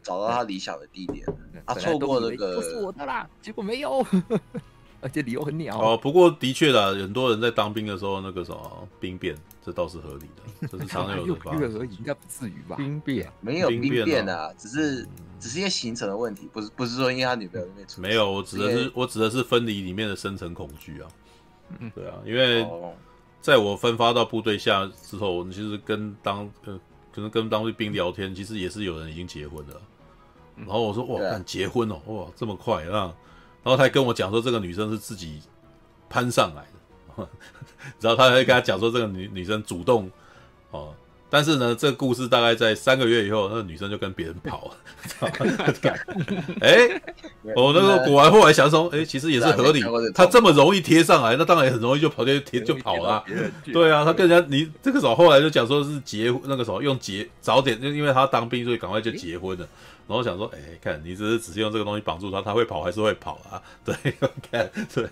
找到他理想的地点。他错过那个，都是我的啦，结果没有。而且理由很鸟哦，不过的确啦，很多人在当兵的时候，那个什么兵变，这倒是合理的，这是常有的吧？一个而已，应该不至于吧？兵变没有兵变啊，只是只是因为行程的问题，不是不是说因为他女朋友那边出。没有，我指的是我指的是分离里面的深层恐惧啊。对啊，因为在我分发到部队下之后，其实跟当呃可能跟当地兵聊天，其实也是有人已经结婚了。然后我说哇，看结婚哦，哇这么快啊！然后他还跟我讲说，这个女生是自己攀上来的，然后他还跟他讲说，这个女女生主动哦。但是呢，这个故事大概在三个月以后，那个女生就跟别人跑了。哎、欸，我那个果然后来想说，哎、欸，其实也是合理。他这么容易贴上来，那当然也很容易就跑贴贴就跑了、啊。对啊，他跟人家你这个时候后来就讲说是结那个时候用结早点，就因为他当兵，所以赶快就结婚了。然后想说，哎、欸，看你只是只是用这个东西绑住他，他会跑还是会跑啊？对，看对，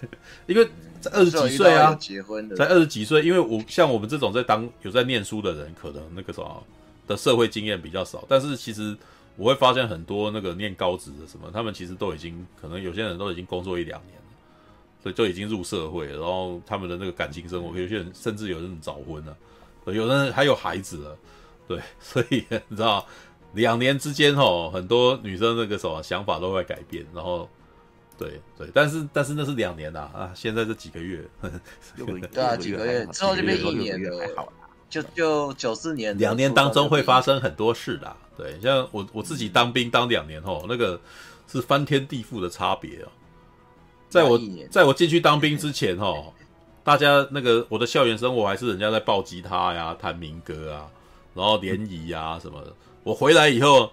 因为在二十几岁啊，结婚的，在二十几岁，因为我像我们这种在当有在念书的人，可能那个时候的社会经验比较少。但是其实我会发现很多那个念高职的什么，他们其实都已经可能有些人都已经工作一两年了，所以就已经入社会了。然后他们的那个感情生活，有些人甚至有人早婚了，有人还有孩子了。对，所以你知道。两年之间哦，很多女生那个什么想法都会改变，然后，对对，但是但是那是两年呐啊，现在这几个月，对啊，几个月之后就变一年了，就就九四年，两年当中会发生很多事啦，对，像我我自己当兵当两年吼，那个是翻天地覆的差别哦，在我在我进去当兵 之前吼，大家那个我的校园生活还是人家在抱吉他呀、弹民歌啊，然后联谊呀什么的。我回来以后，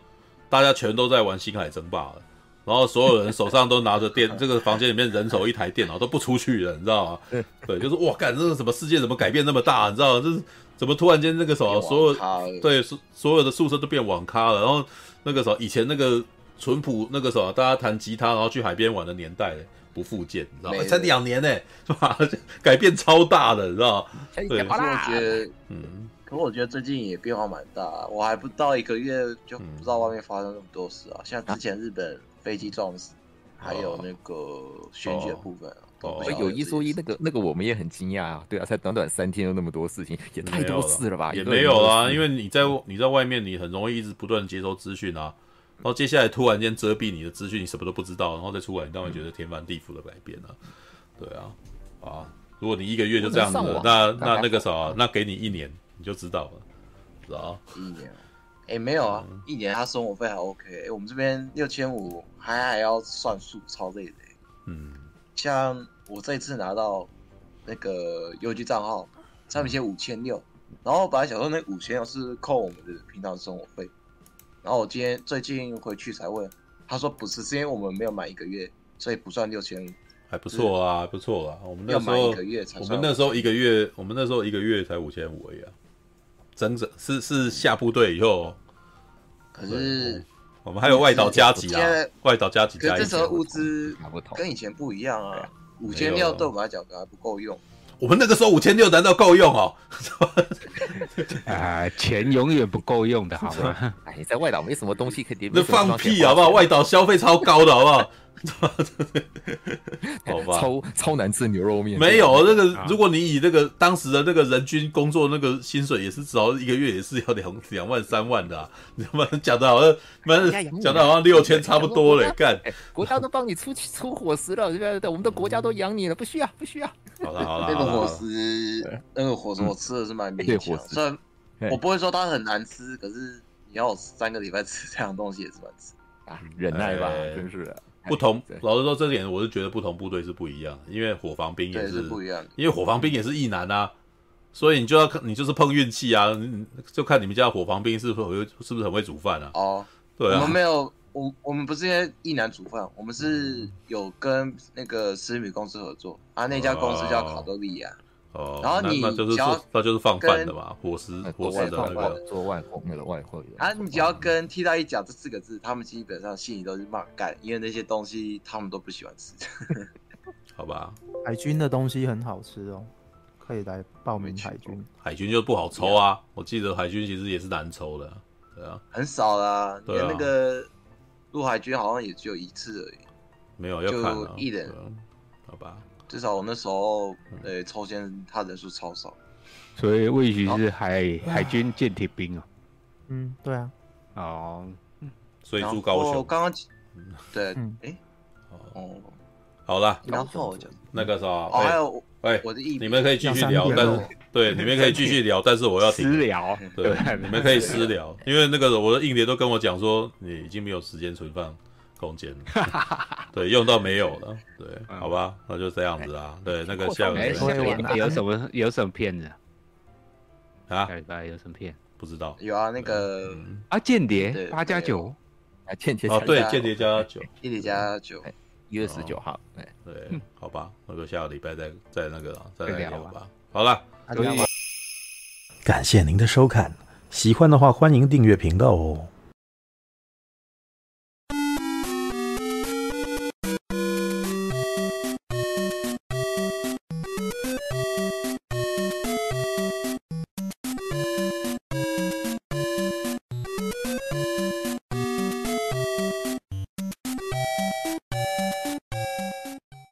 大家全都在玩星海争霸了，然后所有人手上都拿着电，这个房间里面人手一台电脑都不出去了，你知道吗？对，就是哇，干这个什么世界怎么改变那么大？你知道吗？就是怎么突然间那个什么所有对所所有的宿舍都变网咖了，然后那个时候以前那个淳朴那个时候大家弹吉他然后去海边玩的年代不复见，你知道吗？才两年呢，是吧？改变超大的，你知道吗？对，我觉得嗯。可我觉得最近也变化蛮大，我还不到一个月就不知道外面发生那么多事啊！像之前日本飞机撞死，还有那个选举的部分，哦，有。一说一，那个那个我们也很惊讶啊！对啊，才短短三天就那么多事情，也太多事了吧？也没有啊，因为你在你在外面，你很容易一直不断接收资讯啊，然后接下来突然间遮蔽你的资讯，你什么都不知道，然后再出来，你当然觉得天翻地覆的改变啊！对啊，啊，如果你一个月就这样子，那那那个啥，那给你一年。你就知道了，知道一年，哎、欸，没有啊，嗯、一年他生活费还 OK，哎、欸，我们这边六千五，还还要算数，超累的、欸。嗯，像我这一次拿到那个邮局账号，上面写五千六，然后本来想说那五千六是扣我们的平常生活费，然后我今天最近回去才问，他说不是，是因为我们没有满一个月，所以不算六千五。还不错啊，不错啊，我们那时候我们那时候一个月，我们那时候一个月才五千五而已啊。整整是是下部队以后，可是我们还有外岛加急啊，外岛加急。可是这时候物资跟以前不一样啊，五千六对我们来讲还不够用。我们那个时候五千六难道够用哦？啊，钱永远不够用的，好吗？哎，在外岛没什么东西可以。那放屁好不好？外岛消费超高的，好不好？好吧，超超难吃牛肉面。没有那个，如果你以那个当时的那个人均工作那个薪水，也是至少一个月也是要两两万三万的啊！你他妈讲的好像，妈讲的好像六千差不多嘞，干！国家都帮你出出伙食了，对不对？我们的国家都养你了，不需要，不需要。好了好了，那个伙食，那个伙食我吃的是蛮勉强，虽然我不会说它很难吃，可是你要我三个礼拜吃这样东西也是蛮吃啊，忍耐吧，真是的。不同，老实说，这点我是觉得不同部队是不一样的，因为火防兵也是，是不一样，因为火防兵也是异男啊，所以你就要看，你就是碰运气啊，就看你们家火防兵是不是会是不是很会煮饭啊？哦，对啊，我们没有，我我们不是因为异男煮饭，我们是有跟那个食品公司合作啊，那家公司叫卡多利亚。哦，然后你那就是说，那就是放饭的嘛，伙食伙食的那个做外货那个外货啊，你只要跟替代一讲这四个字，他们基本上心里都是骂干，因为那些东西他们都不喜欢吃。好吧，海军的东西很好吃哦，可以来报名海军。海军就不好抽啊，我记得海军其实也是难抽的，对啊，很少啦，连那个陆海军好像也只有一次而已，没有要看就一人，好吧。至少我那时候，呃，抽签他人数超少，所以魏许是海海军舰艇兵啊。嗯，对啊。哦，所以住高雄。刚刚，对，哎，哦，好了。然后就那个啥，还有，哎，我的意，你们可以继续聊，但是对，你们可以继续聊，但是我要停私聊。对，你们可以私聊，因为那个我的硬碟都跟我讲说，你已经没有时间存放空间。了，对，用到没有了，对，好吧，那就这样子啊。对，那个下个礼拜有什么有什么片子？啊？下礼拜有什么片？不知道。有啊，那个啊，间谍八加九，啊，间谍哦，对，间谍加九，间谍加九，一月十九号，对对，好吧，那就下个礼拜再再那个再来聊吧。好了，可以。感谢您的收看，喜欢的话欢迎订阅频道哦。